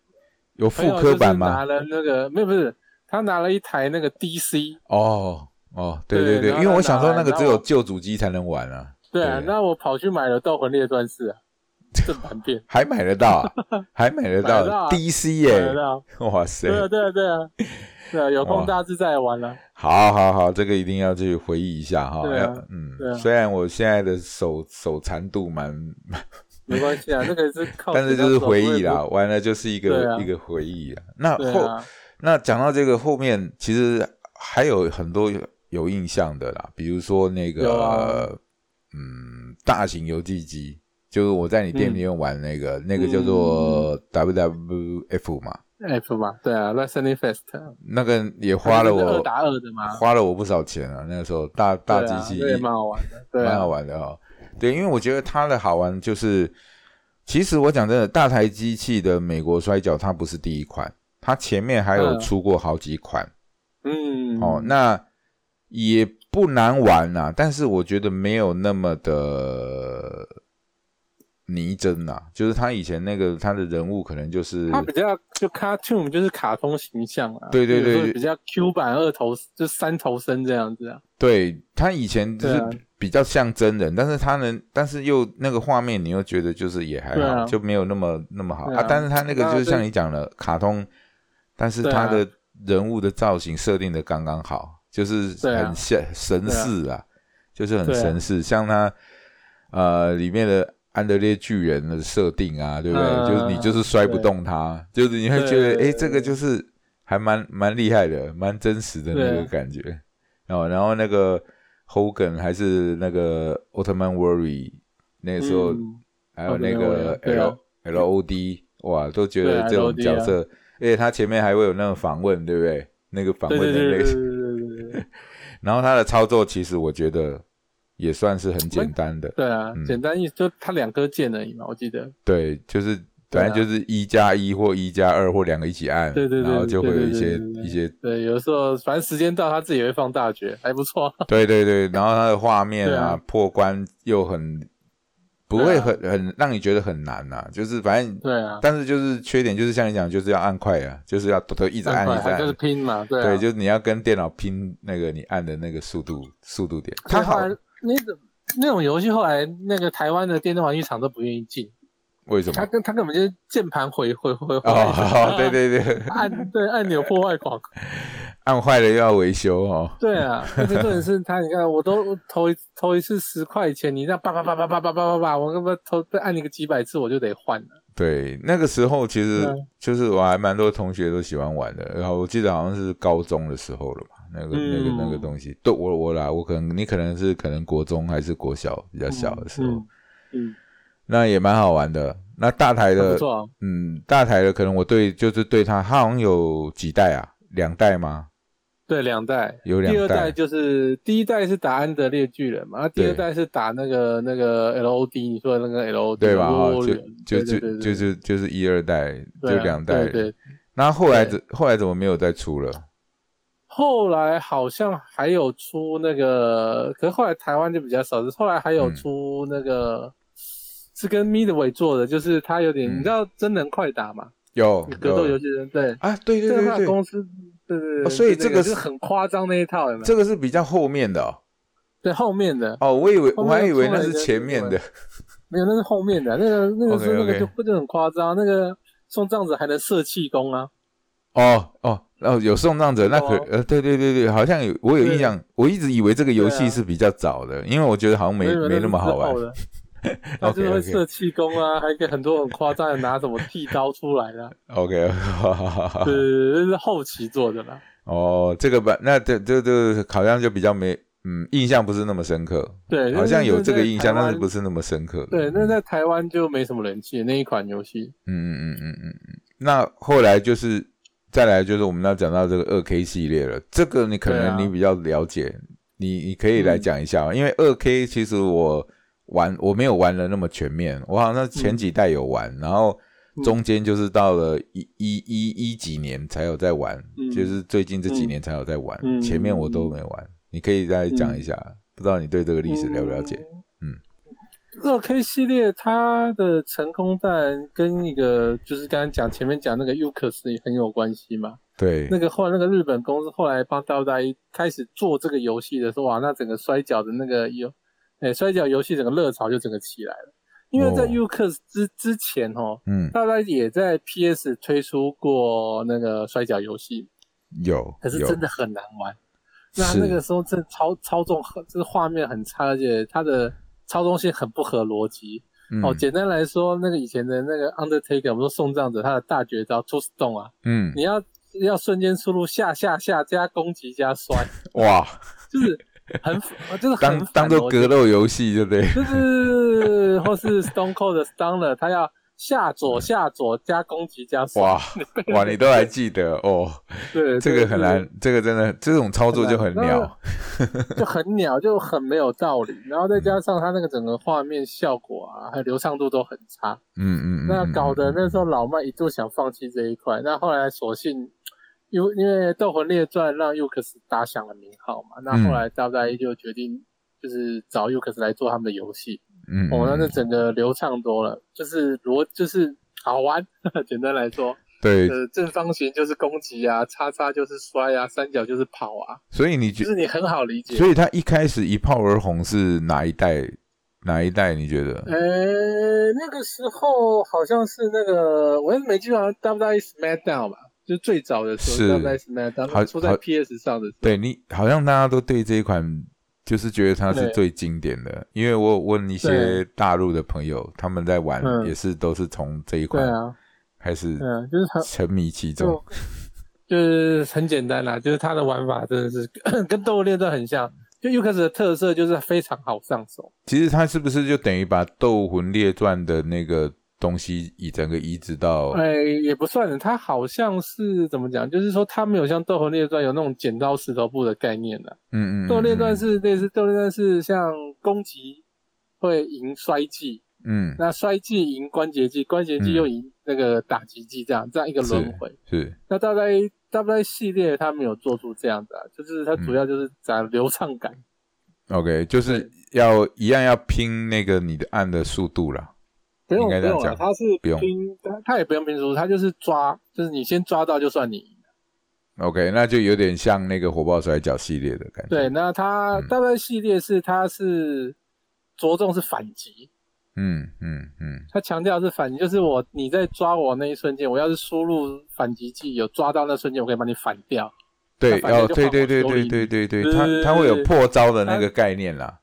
有复朋友刻版吗？拿了那个没有不是，他拿了一台那个 DC，哦哦，对对对对，因为我想说那个只有旧主机才能玩啊，对啊，对那我跑去买了《斗魂列传四》啊，正版片，还买得到啊，还买得到 DC 买耶哇塞！对啊对啊对啊，对啊，有空大致再来玩了，好好好，这个一定要去回忆一下哈。对啊嗯，啊虽然我现在的手手残度蛮，没关系啊，这个是靠，但是就是回忆啦，，玩了就是一个一个回忆啊。那后啊，那讲到这个后面，其实还有很多有有印象的啦，比如说那个嗯，大型游戏机，就是我在你店里面玩那个，那个叫做 WWF 嘛，F 嘛，对啊，Wrestling Fest，那个也花了我二打二的嘛，花了我不少钱啊，那个时候大大机器也蛮好玩的，对蛮啊，好玩的哦。对，因为我觉得它的好玩就是，其实我讲真的，大台机器的美国摔跤它不是第一款，它前面还有嗯出过好几款、嗯，哦。那也不难玩啊、但是我觉得没有那么的拟真呐、就是他以前那个他的人物可能就是他比较就 cartoon 就是卡通形象啊，对对对比较 Q 版二头就三头身这样子啊，对他以前就是比较像真人，但是他能，但是又那个画面你又觉得就是也还好，啊就没有那么那么好对啊但是他那个就是像你讲的卡通，但是他的人物的造型设定的刚刚好，就是很像神似啊，就是很神似，像他呃里面的。安德烈巨人的设定啊，对不对？嗯就是你就是摔不动他，就是你会觉得，对哎，这个就是还蛮蛮厉害的，蛮真实的那个感觉。哦，然后那个 Hogan 还是那个奥特曼 Worry，那个时候、嗯。还有那个 L、啊。L O D，哇，都觉得这种角色，而且他前面还会有那种访问，对不对？那个访问的那个，对对对对对对。对然后他的操作其实我觉得也算是很简单的，对啊嗯，简单意思就它两颗键而已嘛，我记得，对，就是反正就是一加一或一加二或两个一起按，对对对然后就会有一些一些对，有的时候反正时间到，它自己会放大绝，还不错。对对对，然后它的画面啊，啊。破关又很不会很、很让你觉得很难呐、就是反正，对啊，但是就是缺点就是像你讲，就是要按快啊，就是要都一直按一直按，就是拼嘛，对啊。对，就是你要跟电脑拼那个你按的那个速度速度点。它好那种那种游戏，后来那个台湾的电动玩具厂都不愿意进，为什么？他跟它根本就是键盘毁毁毁坏，哦，对对对，按对按钮破坏狂。按坏了又要维修哦。对啊，而且重点是他，你看我都投一投一次十块钱，你这样叭叭叭叭叭叭叭叭叭，我根本投再按你个几百次我就得换了。对，那个时候其实就是我还蛮多同学都喜欢玩的，然后我记得好像是高中的时候了吧，那个、那个那个嗯东西，对我我啦，我可能你可能是可能国中还是国小比较小的时候，嗯嗯，那也蛮好玩的。那大台的。嗯，大台的可能我对就是对它，它好像有几代啊，两代吗？对，两代，有两代第二代就是第一代是打安德烈巨人嘛，第二代是打那个那个 LOD，你说的那个 LOD 对吧？就就就就是就是一二代，就两代。对对。那后来对怎后来怎么没有再出了？后来好像还有出那个，可是后来台湾就比较少，后来还有嗯出那个、是跟 Midway 做的，就是他有点、嗯你知道真人快打嘛，有格斗游戏人对，啊，对对对对，公司对对对，哦所以这个是很夸张那一套有没有？这个是比较后面的哦。对后面的哦，我以为我还以为那是前面的。没有，那是后面的那个那个是 OK，OK 那个就就很夸张，那个送这样子还能射气功啊，哦哦，然后有送葬者，那可哦呃，对对对对，好像有我有印象，我一直以为这个游戏是比较早的，因为我觉得好像没没那么好玩。他就 是会射气功啊，还可以很多很夸张的拿什么剃刀出来的啊，OK，好好好好对，这是后期做的啦。哦，这个版那这这这好像就比较没嗯印象不是那么深刻，对，好像有这个印象，但是不是是那么深刻。对，那在台湾就没什么人气那一款游戏。嗯嗯嗯嗯嗯嗯。那后来就是再来就是我们要讲到这个二 K 系列了，这个你可能你比较了解，你你可以来讲一下吗？因为二 K 其实我玩我没有玩的那么全面，我好像前几代有玩，然后嗯中间就是到了一一一一几年才有在玩，嗯就是最近这几年才有在玩，嗯前面我都没玩。你可以再讲一下，不知道你对这个历史了不了解？嗯，二 K 系列它的成功当然跟一个就是刚刚讲前面讲那个 UCUS 也很有关系嘛。对，那个后来那个日本公司后来帮大大一开始做这个游戏的时候，哇，那整个摔跤的那个游，哎，摔跤游戏整个热潮就整个起来了。因为在哦 UCUS 之之前哦，嗯，大概也在 PS 推出过那个摔跤游戏，有，可是真的很难玩。那那个时候真的操操纵很，就是画面很差，而且它的操纵性很不合逻辑。嗯。哦，简单来说，那个以前的那个 Undertaker，我们说送葬者，他的大绝招 Two Stone 啊，嗯，你要要瞬间输入下下下加攻击加摔，哇，就是很就是很当当做格斗游戏，对。不对？就是或是 Stone Cold 的 Stunner，他要下左下左加攻击加摔，哇 哇，你都还记得哦？对，这个很难，这个真的这种操作就很鸟。就很鸟，就很没有道理。然后再加上它那个整个画面效果啊，还有流畅度都很差。嗯嗯嗯，那嗯搞得那时候老麦一度想放弃这一块，那后来索性因为因为《斗魂列传》让 Ux 打响了名号嘛，那后来 WWE 就决定就是找 Ux 来做他们的游戏，嗯，哦，那嗯这整个流畅多了，就是逻就是好玩，简单来说，对，呃，正方形就是攻击啊，叉叉就是摔啊，三角就是跑啊，所以你觉就，是你很好理解。所以他一开始一炮而红是哪一代？哪一代？你觉得？呃，那个时候好像是那个，我也没记错，好像 WWE SmackDown 吧，就最早的时候 WWE SmackDown 好出在 PS 上的时候。对你好像大家都对这一款就是觉得它是最经典的，因为我有问一些大陆的朋友，他们在玩嗯也是都是从这一对款啊，开始就是很沉迷其中就。就是很简单啦，就是它的玩法真的是 跟斗猎传很像。就 UX 的特色就是非常好上手。其实它是不是就等于把《斗魂列传》的那个东西以整个移植到？哎，也不算，它好像是怎么讲？就是说它没有像《斗魂列传》有那种剪刀石头布的概念的。嗯嗯，嗯斗魂列传嗯是类似，斗魂列传是像攻击会赢衰技，嗯那衰技赢关节技，关节技又赢那个打击技，这样这样一个轮回。是那大概大概系列它没有做出这样的啊，就是它嗯主要就是讲流畅感。OK，就是要一样要拼那个你的按的速度啦。不用应该这样讲不用啊，它是不用拼，他他也不用拼输，他就是抓，就是你先抓到就算你赢。OK，那就有点像那个火爆摔跤系列的感觉。对，，那它嗯大概系列是它是着重是反击，嗯嗯嗯，它强调是反击，就是我你在抓我那一瞬间，我要是输入反击技有抓到那瞬间，我可以把你反掉。对，哦，对对对对对对对，对它对对对它会有破招的那个概念啦，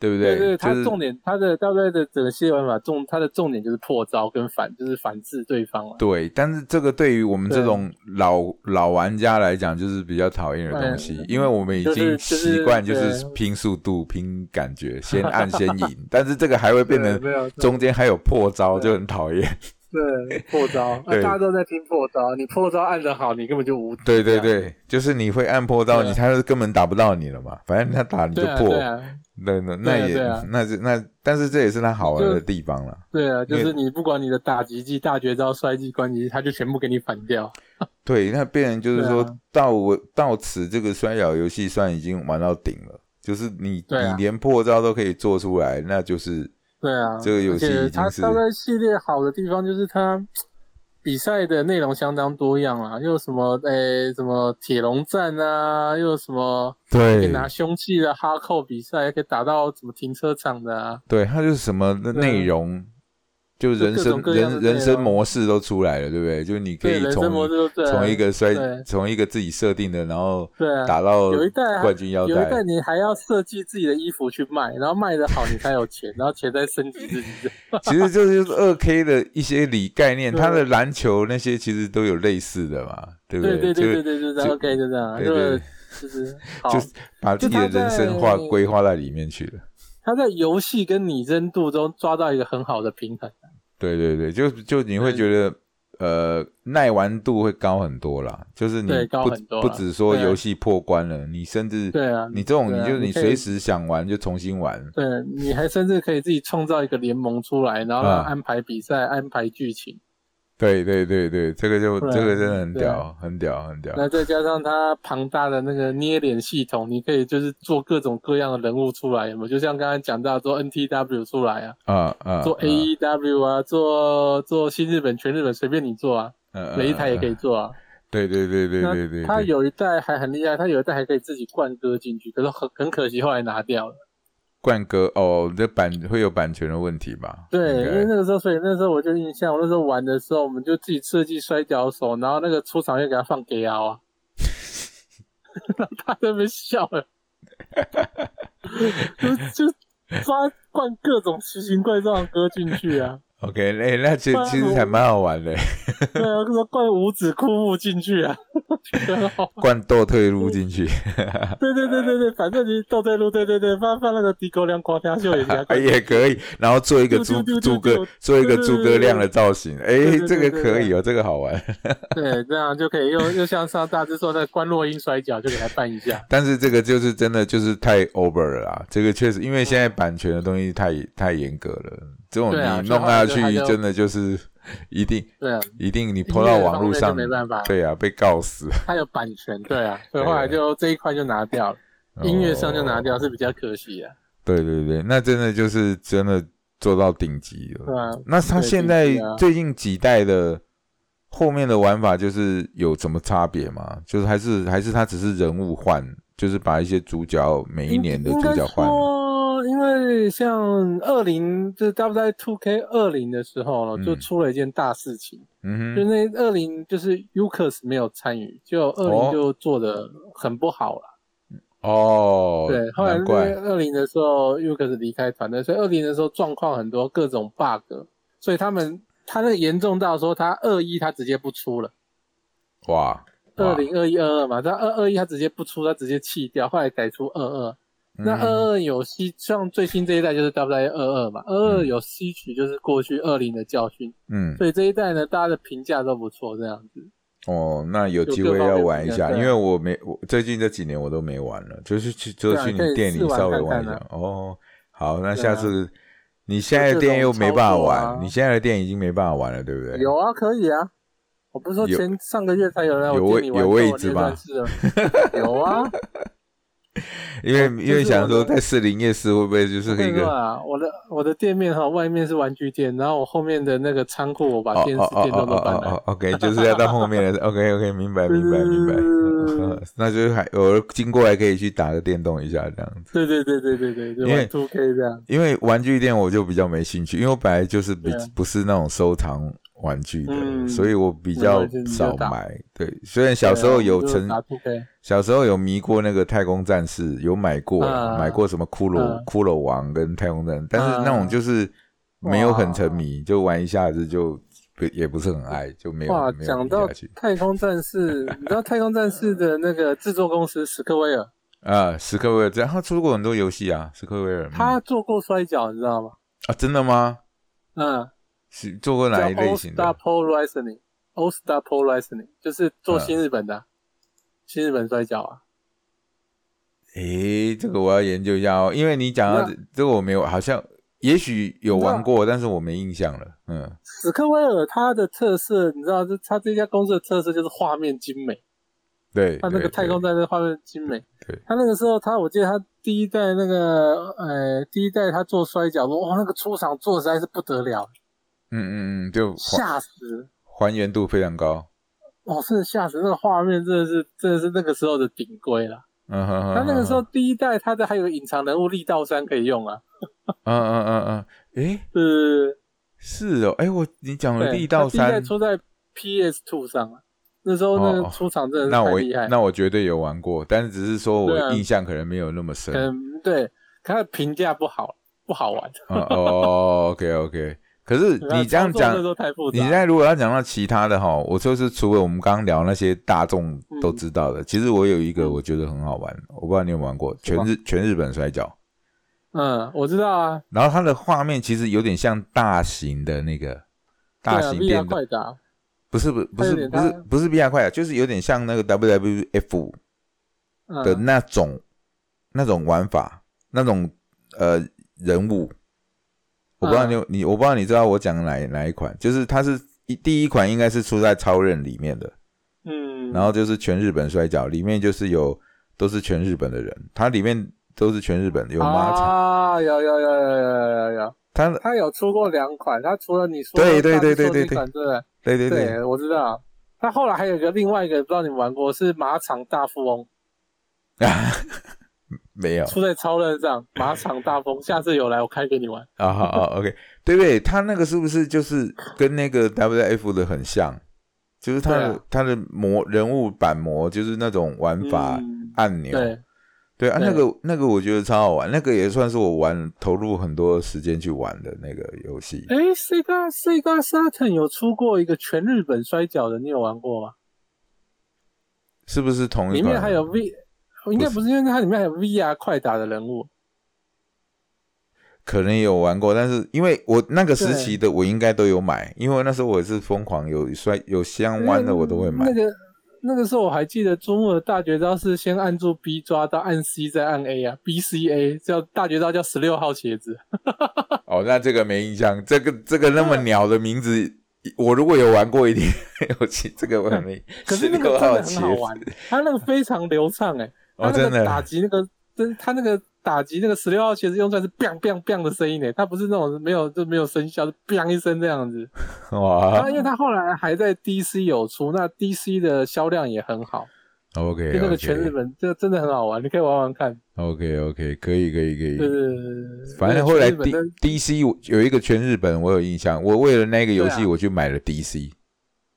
对不对对，就是它重点，它的大概的整个系列玩法重，它的重点就是破招跟反，就是反制对方了。对，但是这个对于我们这种老老玩家来讲，就是比较讨厌的东西，因为我们已经习惯就是拼速度、拼感觉，先按先赢，但是这个还会变成中间还有破招，就很讨厌。对破招，那对大家都在听破招，你破招按的好，你根本就无敌。对对，对，就是你会按破招，啊你他是根本打不到你了嘛，反正他打你就破，对啊那那那也那是那，但是这也是他好玩的地方了。对啊，就是你不管你的打击技、大绝招、摔技、关击，他就全部给你反掉。对，那变成就是说啊到我到此这个摔跤游戏算已经玩到顶了，就是你啊你连破招都可以做出来，那就是对啊，这个游戏它大概系列好的地方就是它比赛的内容相当多样啦，又有什么诶什么铁笼战啊，又有什么可以对拿凶器的哈扣比赛，可以打到什么停车场的啊。对，它就是什么的内容，就人生人人生模式都出来了，对不对？就是你可，以从从一个摔从一个自己设定的，然后对啊打到有一代冠军腰有一代带，你还要设计自己的衣服去卖，然后卖的好你才有钱，然后钱再升级自己。其实这就是二 K 的一些理概念，对 它的篮球那些其实都有类似的嘛，对不对对对对对对，OK 就这样，对这个对就是。就是把自己的人生化规划在里面去了。他在游戏跟拟真度中抓到一个很好的平衡。对对对，就就你会觉得呃耐玩度会高很多啦，就是你对高不很多啦不只说对啊游戏破关了，你甚至对啊你这种对啊你就是你可以随时想玩就重新玩。对，你还甚至可以自己创造一个联盟出来，然后安排比赛、安排剧情。对对对对，这个就这个真的很屌，很屌很屌。那再加上它庞大的那个捏脸系统，你可以就是做各种各样的人物出来，有没有？就像刚才讲到做 NTW 出来啊，啊啊，做啊 AEW 啊，做做新日本、全日本，随便你做啊，嗯每一台也可。以做啊。对对对对那对对，它有一代还很厉害，它有一代还可以自己灌歌进去，可是很很可惜后来拿掉了。冠歌哦，这版会有版权的问题吧？对，因为那个时候，所以那时候我就印象，我那时候玩的时候，我们就自己设计摔跤手，然后那个出场又给他放 gay 啊，然 后他在那边笑了，就就抓灌各种奇形怪状的歌进去啊，OK，哎，那其其实还蛮好玩的，对啊，说灌五指枯木进去啊。灌斗退路进去，对对对对对，反正你斗退路，对对对，放放那个低沟量夸天秀也也可以，然后做一个诸诸葛，做一个诸葛亮的造型，哎这个可以哦，这个好玩。对，这样就可以又又像上大致说的关落英摔跤，就给他办一下。但是这个就是真的就是太 over 了啦，这个确实因为现在版权的东西太太严格了，这种你弄下去真的就是一定对啊，一定你抛到网络上没办法，对啊，被告死。它有版权，对啊，所以后来就这一块就拿掉了，音乐上就拿掉，是比较可惜啊。对对对，那真的就是真的做到顶级了。对啊，那他现在最近几代的后面的玩法，就是有什么差别吗？就是还是还是他只是人物换，就是把一些主角每一年的主角换了。为像二零就是 W 在 Two K 二零的时候呢，嗯就出了一件大事情，嗯哼，那二零就是 Ucus 没有参与，就二哦零就做的很不好了。哦，对，后来因为二零的时候 Ucus 离开团队，所以二零的时候状况很多，各种 bug，所以他们他那个严重到说他二一他直接不出了。哇，二零二一二二嘛，他二二一他直接不出，他直接弃掉，后来改出二二。那嗯二二有吸，像最新这一代就是 W 二二嘛，二二有吸取就是过去二零的教训，嗯，所以这一代呢，大家的评价都不错，这样子。哦，那有机会要玩一下，因为我没我最近这几年我都没玩了，就是去就去你店里稍微看看啊玩一下。哦，好，那下次你现在的店又没办法玩，啊你现在的店已经没办法玩了，对不对？有啊，可以啊。我不是说前上个月才有人有位有位置吗？有啊，因为因为想说在士林夜市会不会就是一个啊，我的我的店面哈，外面是玩具店，然后我后面的那个仓库，我把哦电视、电动都哦搬来。哦哦，OK，就是要到后面的，OK OK，明白明白明白，嗯 那就是还偶尔经过还可以去打个电动一下这样子。对对对对对对，就因为玩 Two K 这样。因为玩具店我就比较没兴趣，因为我本来就是比不是那种收藏玩具的，嗯所以我比较少买。对，虽然小时候有曾啊我就打 Two K，小时候有迷过那个太空战士，有买过，啊买过什么骷髅、啊骷髅王跟太空战士，但是那种就是没有很沉迷，就玩一下子就不也不是很爱，就没有哇，讲到太空战士，你知道太空战士的那个制作公司史克威尔，啊。史克威尔，这样他出过很多游戏啊，史克威尔，嗯他做过摔跤，你知道吗？啊真的吗？嗯，是做过哪一类 All 型 Star 的？Pole Wrestling，All Star Pole Wrestling 就是做嗯新日本的啊，新日本摔跤啊。诶，这个我要研究一下哦，因为你讲到那这这个我没有，好像也许有玩过，但是我没印象了。嗯，史克威尔它的特色，你知道，这它这家公司的特色就是画面精美。对，它那个太空战士画面精美。对他那个时候，他我记得他第一代那个呃，第一代他做摔跤，哇，那个出场做的实在是不得了，嗯嗯嗯，就吓死！还原度非常高。哦，真的吓死！那个画面真的是真的是那个时候的顶规了。嗯哼哼，他那个时候嗯第一代，他的还有隐藏人物力道山可以用啊，嗯嗯嗯嗯，诶，是，是哦，诶，我你讲了，力道他第一代三，出在 PS Two 上啊，那时候那哦个出场真的是那我太厉害。那我绝对有玩过，但是只是说我印象可能没有那么深。嗯，对，他的评价不好，不好玩。嗯哦，OK OK，可是你这样讲。你现在如果要讲到其他的哈，我就是除了我们刚刚聊那些大众都知道的，其实我有一个嗯。我觉得很好玩，我不知道你有玩过全日全日本摔跤，嗯，我知道啊，然后它的画面其实有点像大型的那个大型电动，快打，不是不不是不是不是 VR 快打，就是有点像那个 WWF 嗯。的那种、那种玩法，那种呃人物，我不知道你有、你我不知道你知道我讲的哪哪一款，就是它是一第一款应该是出在超任里面的，嗯，然后就是全日本摔跤，里面就是有都是全日本的人，它里面都是全日本的，有马场，啊，有有有有有有有，它他有出过两款，他除了你说对对对对对对对对对，对，我知道。他后来还有一个另外一个，不知道你们玩过，是马场大富翁，没有出在超任上，马场大风，下次有来我开给你玩。啊 好啊 OK，对不对？他那个是不是就是跟那个 WF 的很像？就是他的、对啊它的模人物板模，就是那种玩法、嗯按钮，对，对啊，那个那个我觉得超好玩，那个也算是我玩投入很多时间去玩的那个游戏。哎，Sega Sega Saturn 有出过一个全日本摔跤的，你有玩过吗？是不是同一款？里面还有 V，应该不是，因为它里面还有 VR 快打的人物。可能有玩过，但是因为我那个时期的我应该都有买，因为那时候我也是疯狂有摔有相弯的我都会买那。个那个时候我还记得朱木的大绝招是先按住 B 抓到按 C 再按 A 啊，B C A 叫大绝招叫十六号鞋子。哦，那这个没印象，这个这个那么鸟的名字我如果有玩过，一点 有其这个我还没。可是那个真的很好玩，它那个非常流畅哎，哦，真的打击那个，真他那个打击那个十六号鞋子用出来是 “bang bang bang” 的声音呢，他不是那种没有就没有声效，是 “bang” 一声这样子。哇！因为他后来还在 DC 有出，那 DC 的销量也很好。OK，就那个全日本，这真的很好玩，你可以玩玩看。OK，OK，可以，可以，可以。对对对反正后来 D DC 有一个全日本，我有印象。我为了那个游戏，我去买了 DC。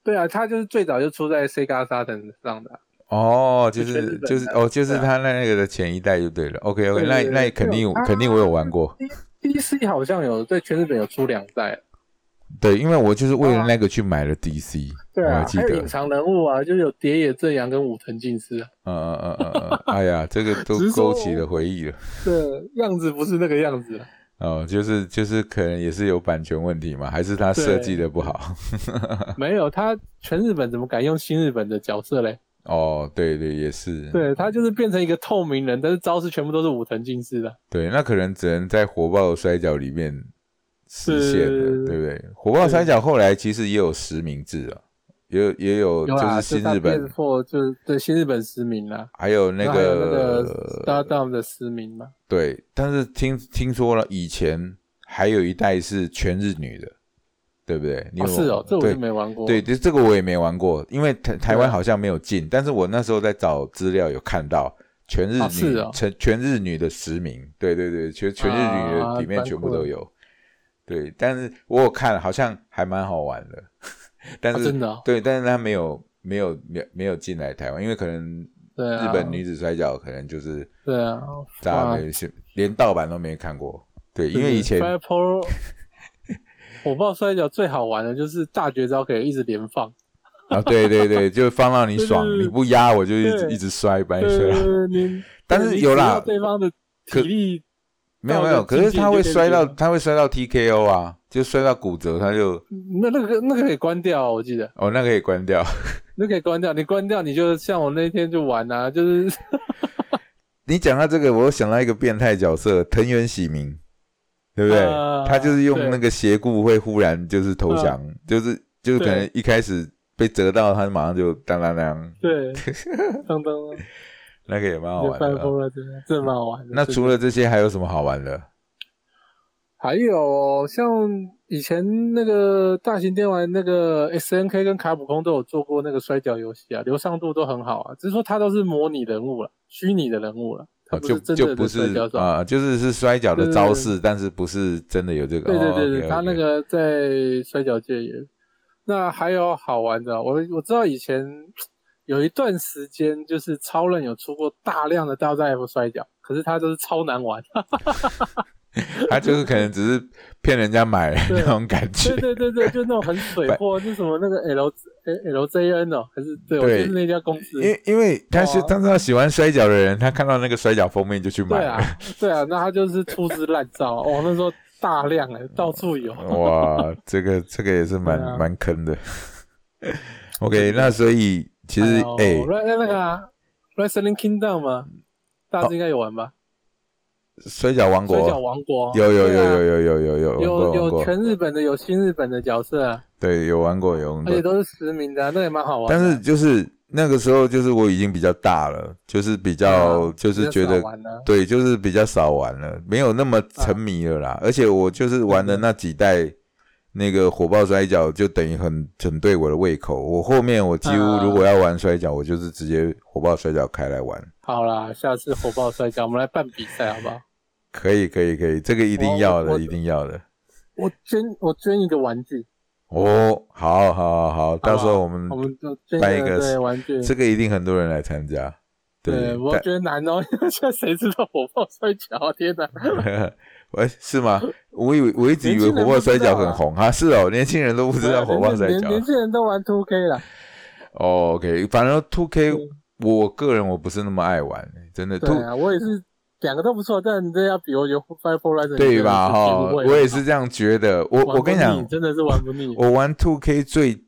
对啊，它就是最早就出在 Sega Saturn 上的。哦，就是就是哦，就是他那那个的前一代就对了。OK，OK，那那肯定肯定我有玩过。DC 好像有在全日本有出两代。对，因为我就是为了那个去买了 DC，对啊，还有隐藏人物啊，就是有蝶野正阳跟武藤敬司嗯嗯嗯嗯，哎呀，这个都勾起了回忆了。对，样子不是那个样子。哦，就是就是可能也是有版权问题嘛，还是他设计的不好？没有，他全日本怎么敢用新日本的角色嘞？哦，对对，也是。对他就是变成一个透明人，但是招式全部都是武藤敬司的。对，那可能只能在火爆摔跤里面。实现的，对不对？火爆摔角后来其实也有实名制啊，也有也有就是新日本，就是对新日本实名了，还有那个那个 Stardom 的实名嘛。对，但是听听说了，以前还有一代是全日女的，对不对？哦，是哦，这我就没玩过。对，这这个我也没玩过，因为台台湾好像没有进，但是我那时候在找资料有看到全日女全全日女的实名，对对对，全全日女的里面全部都有。对，但是我有看，好像还蛮好玩的。但是真的对，但是他没有没有没没有进来台湾，因为可能日本女子摔跤可能就是对啊，大家没连盗版都没看过。对，因为以前火爆摔跤最好玩的就是大绝招可以一直连放啊！对对对，就放到你爽，你不压我就一直一直摔，把 你摔。但是有啦，对方的体力。没有没有，可是他会摔到，他会摔到 TKO 啊，就摔到骨折，他就那那个那个可以关掉，我记得哦，那个可以关掉，那可以关掉，你关掉你就像我那天就玩啊，就是 你讲到这个，我想到一个变态角色藤原喜明，对不对？他就是用那个斜固会忽然就是投降，就是就是可能一开始被折到，他马上就当当当，对，当当。那个也蛮好玩的，真的，真蛮好玩的。那除了这些，还有什么好玩的？还有像以前那个大型电玩，那个 S N K 跟卡普空都有做过那个摔跤游戏啊，流畅度都很好啊。只是说它都是模拟人物了，虚拟的人物了，就就不是啊，就是是摔跤的招式，但是不是真的有这个。对对对对，他那个在摔跤界也。那还有好玩的，我我知道以前。有一段时间，就是超人有出过大量的大 F 摔跤，可是他都是超难玩。他就是可能只是骗人家买那种感觉。对对对对，就那种很水货，就什么那个 L L J N 哦，还是对，就是那家公司。因因为他是当他喜欢摔跤的人，他看到那个摔跤封面就去买。对啊，对啊，那他就是粗制滥造。哦，那时候大量哎，到处有。哇，这个这个也是蛮蛮坑的。OK，那所以。其实，哎，那那个啊，Wrestling Kingdom 吗？大家应该有玩吧？摔跤王国，水饺王国，有有有有有有有有有有全日本的，有新日本的角色。对，有玩过，有玩过，而且都是实名的，那也蛮好玩。但是就是那个时候，就是我已经比较大了，就是比较就是觉得，对，就是比较少玩了，没有那么沉迷了啦。而且我就是玩的那几代。那个火爆摔跤就等于很很对我的胃口。我后面我几乎如果要玩摔跤，我就是直接火爆摔跤开来玩。好啦，下次火爆摔跤我们来办比赛好不好？可以可以可以，这个一定要的，一定要的。我捐我捐一个玩具。哦，好好好好，到时候我们我们就办一个玩具，这个一定很多人来参加。对，我觉得难哦，现在谁知道火爆摔跤？天哪！喂，是吗？我以为我一直以为火爆摔跤很红啊，是哦，年轻人都不知道火爆摔跤，年轻人都玩 Two K 了。哦，OK，反正 Two K，我个人我不是那么爱玩，真的。对啊，我也是两个都不错，但你这要比我觉得 Five Four Rising 对吧？哈，我也是这样觉得。我我跟你讲，真的是玩不腻。我玩 Two K 最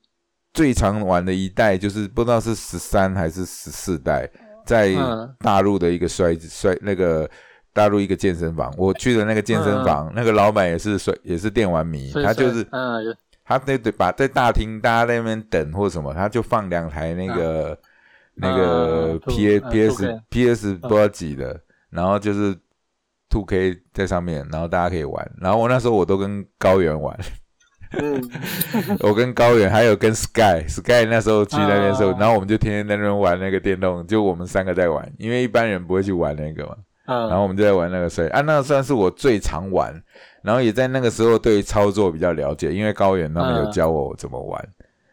最常玩的一代就是不知道是十三还是十四代，在大陆的一个摔摔那个。大陆一个健身房，我去的那个健身房，那个老板也是水，也是电玩迷，他就是嗯，他对对把在大厅大家在那边等或什么，他就放两台那个、那个嗯 P A P S 2K P S 不知道几的，然后就是 Two K 在上面，然后大家可以玩。然后我那时候我都跟高原玩，嗯，我跟高原还有跟 Sky Sky 那时候去那边的时候，啊然后我们就天天在那边玩那个电动，就我们三个在玩，因为一般人不会去玩那个嘛。嗯，然后我们就在玩那个水啊，那个算是我最常玩，然后也在那个时候对操作比较了解，因为高原他们有嗯教我怎么玩，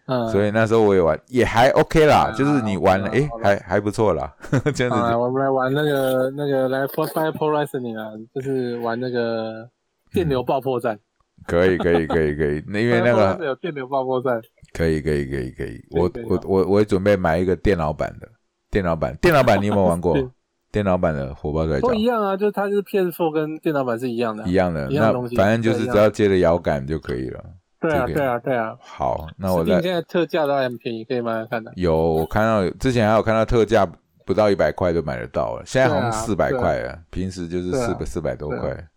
嗯，所以那时候我也玩，也还 OK 啦，嗯就是你玩了，诶，好了好了还还不错啦，这样，子我们来玩那个那个来 Fire Pro Wrestling 啊，就是玩 那个电流爆破战。可以可以可以可以，那因为那个有电流爆破战，可以可以可以可以，我我我准备买一个电脑版的，电脑版电脑版你有没有玩过？对？电脑版的火爆摔跤都一样啊，就是它就是 PS4 跟电脑版是一样的啊。一样的，那一样的东西反正就是只要接着摇杆就可以了。对啊，对啊，对啊。好，那我再现在特价都还很便宜，可以慢慢看的。有我看到之前还有看到特价不到一百块就买得到了，现在好像四百块了，平时就是四百四百多块。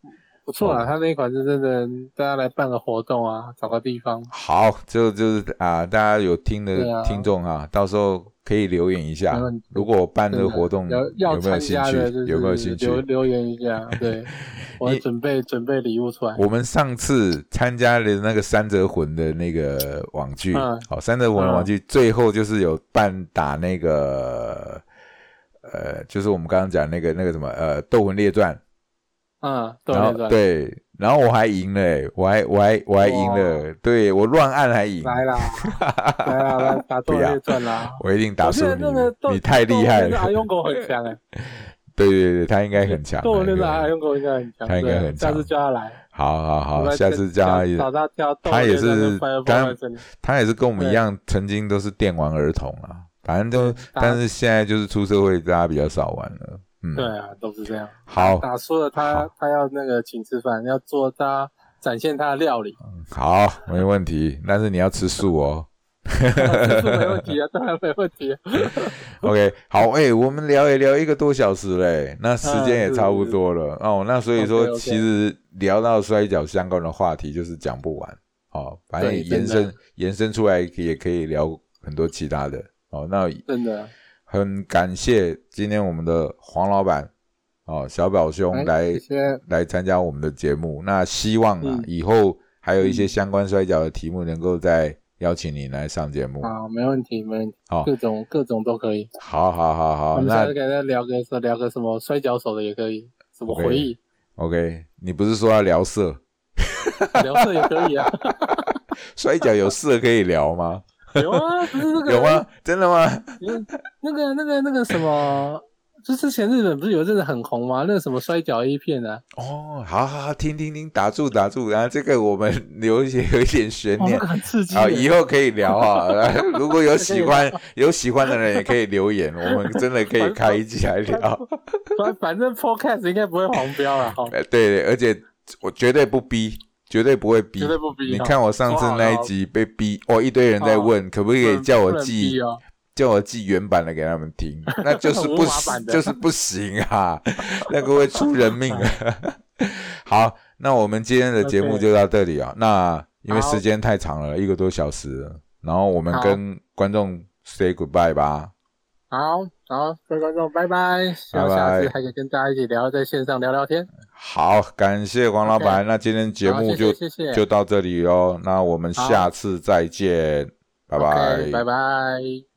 不错啊，哦它那一款是真的，大家来办个活动啊，找个地方。好，就就是啊，大家有听的听众啊，到时候可以留言一下如果我办这个活动有没有兴趣有没有兴趣？留留言一下，对，我会准备准备礼物出来。我们上次参加的那个三折魂的那个网剧，嗯。好，三折魂的网剧最后就是有办打那个，呃，就是我们刚刚讲那个那个什么，呃，《斗魂列传》，嗯，对然后对，对，然后我还赢了、欸，我还我还我还赢了，对我乱按还赢，来啦，来啦，来打斗 不要。列传啦。我一定打输你你太厉害了。阿，勇狗很强 哎，对对对，他应该很强，斗魂列传阿勇狗应该很强，他应该很强。下次叫他来，好好好，下次叫他他跳他也是刚他也是跟我们一对。样，曾经都是电玩儿童啊，反正都但是现在就是出社会，大家比较少玩了，嗯，对啊，都是这样。好，打输了他他要那个请吃饭，要做他展现他的料理，好，没问题，但是你要吃素哦。没问题啊，当然没问题啊。OK，好，哎、我们聊也聊一个多小时嘞，那时间也差不多了、哦。那所以说其实聊到摔跤相关的话题就是讲不完哦，反正延伸延伸出来也可以聊很多其他的哦。那真的，很感谢今天我们的黄老板哦，小表兄哎来来参加我们的节目。那希望啊，嗯以后还有一些相关摔跤的题目，能够再邀请你来上节目。好，没问题，没问题，好，各种各种都可以。好，好，好，好。那们下次给他聊个说聊个什么摔跤手的也可以，什么回忆，OK，你不是说要聊色？聊色也可以啊。摔跤有色可以聊吗？有啊，不是那个有？吗？真的吗？那个那个那个什么，就之前日本不是有一阵子很红吗？那个什么摔跤 A 片啊，哦，好好好，听听听，打住打住，然后这个我们留一些有一点悬念个。很刺激好，以后可以聊啊。如果有喜欢 有喜欢的人，也可以留言，我们真的可以开一起来聊。反反正 Podcast 应该不会黄标了哈，对对，而且我绝对不逼，绝对不会逼，绝对不逼。你看我上次那一集被逼，哦，一堆人在问，可不可以叫我寄叫我寄原版的给他们听，那就是不就是不行啊，那个会出人命啊。好，那我们今天的节目就到这里啊。那因为好时间太长了，一个多小时，然后我们跟观众 say goodbye 吧。好，好，各位观众，拜拜。希望拜拜下次还可以跟大家一起聊，在线上聊聊天。好，感谢黄老板。那今天节目就就到这里哦。那我们下次再见，拜拜拜拜。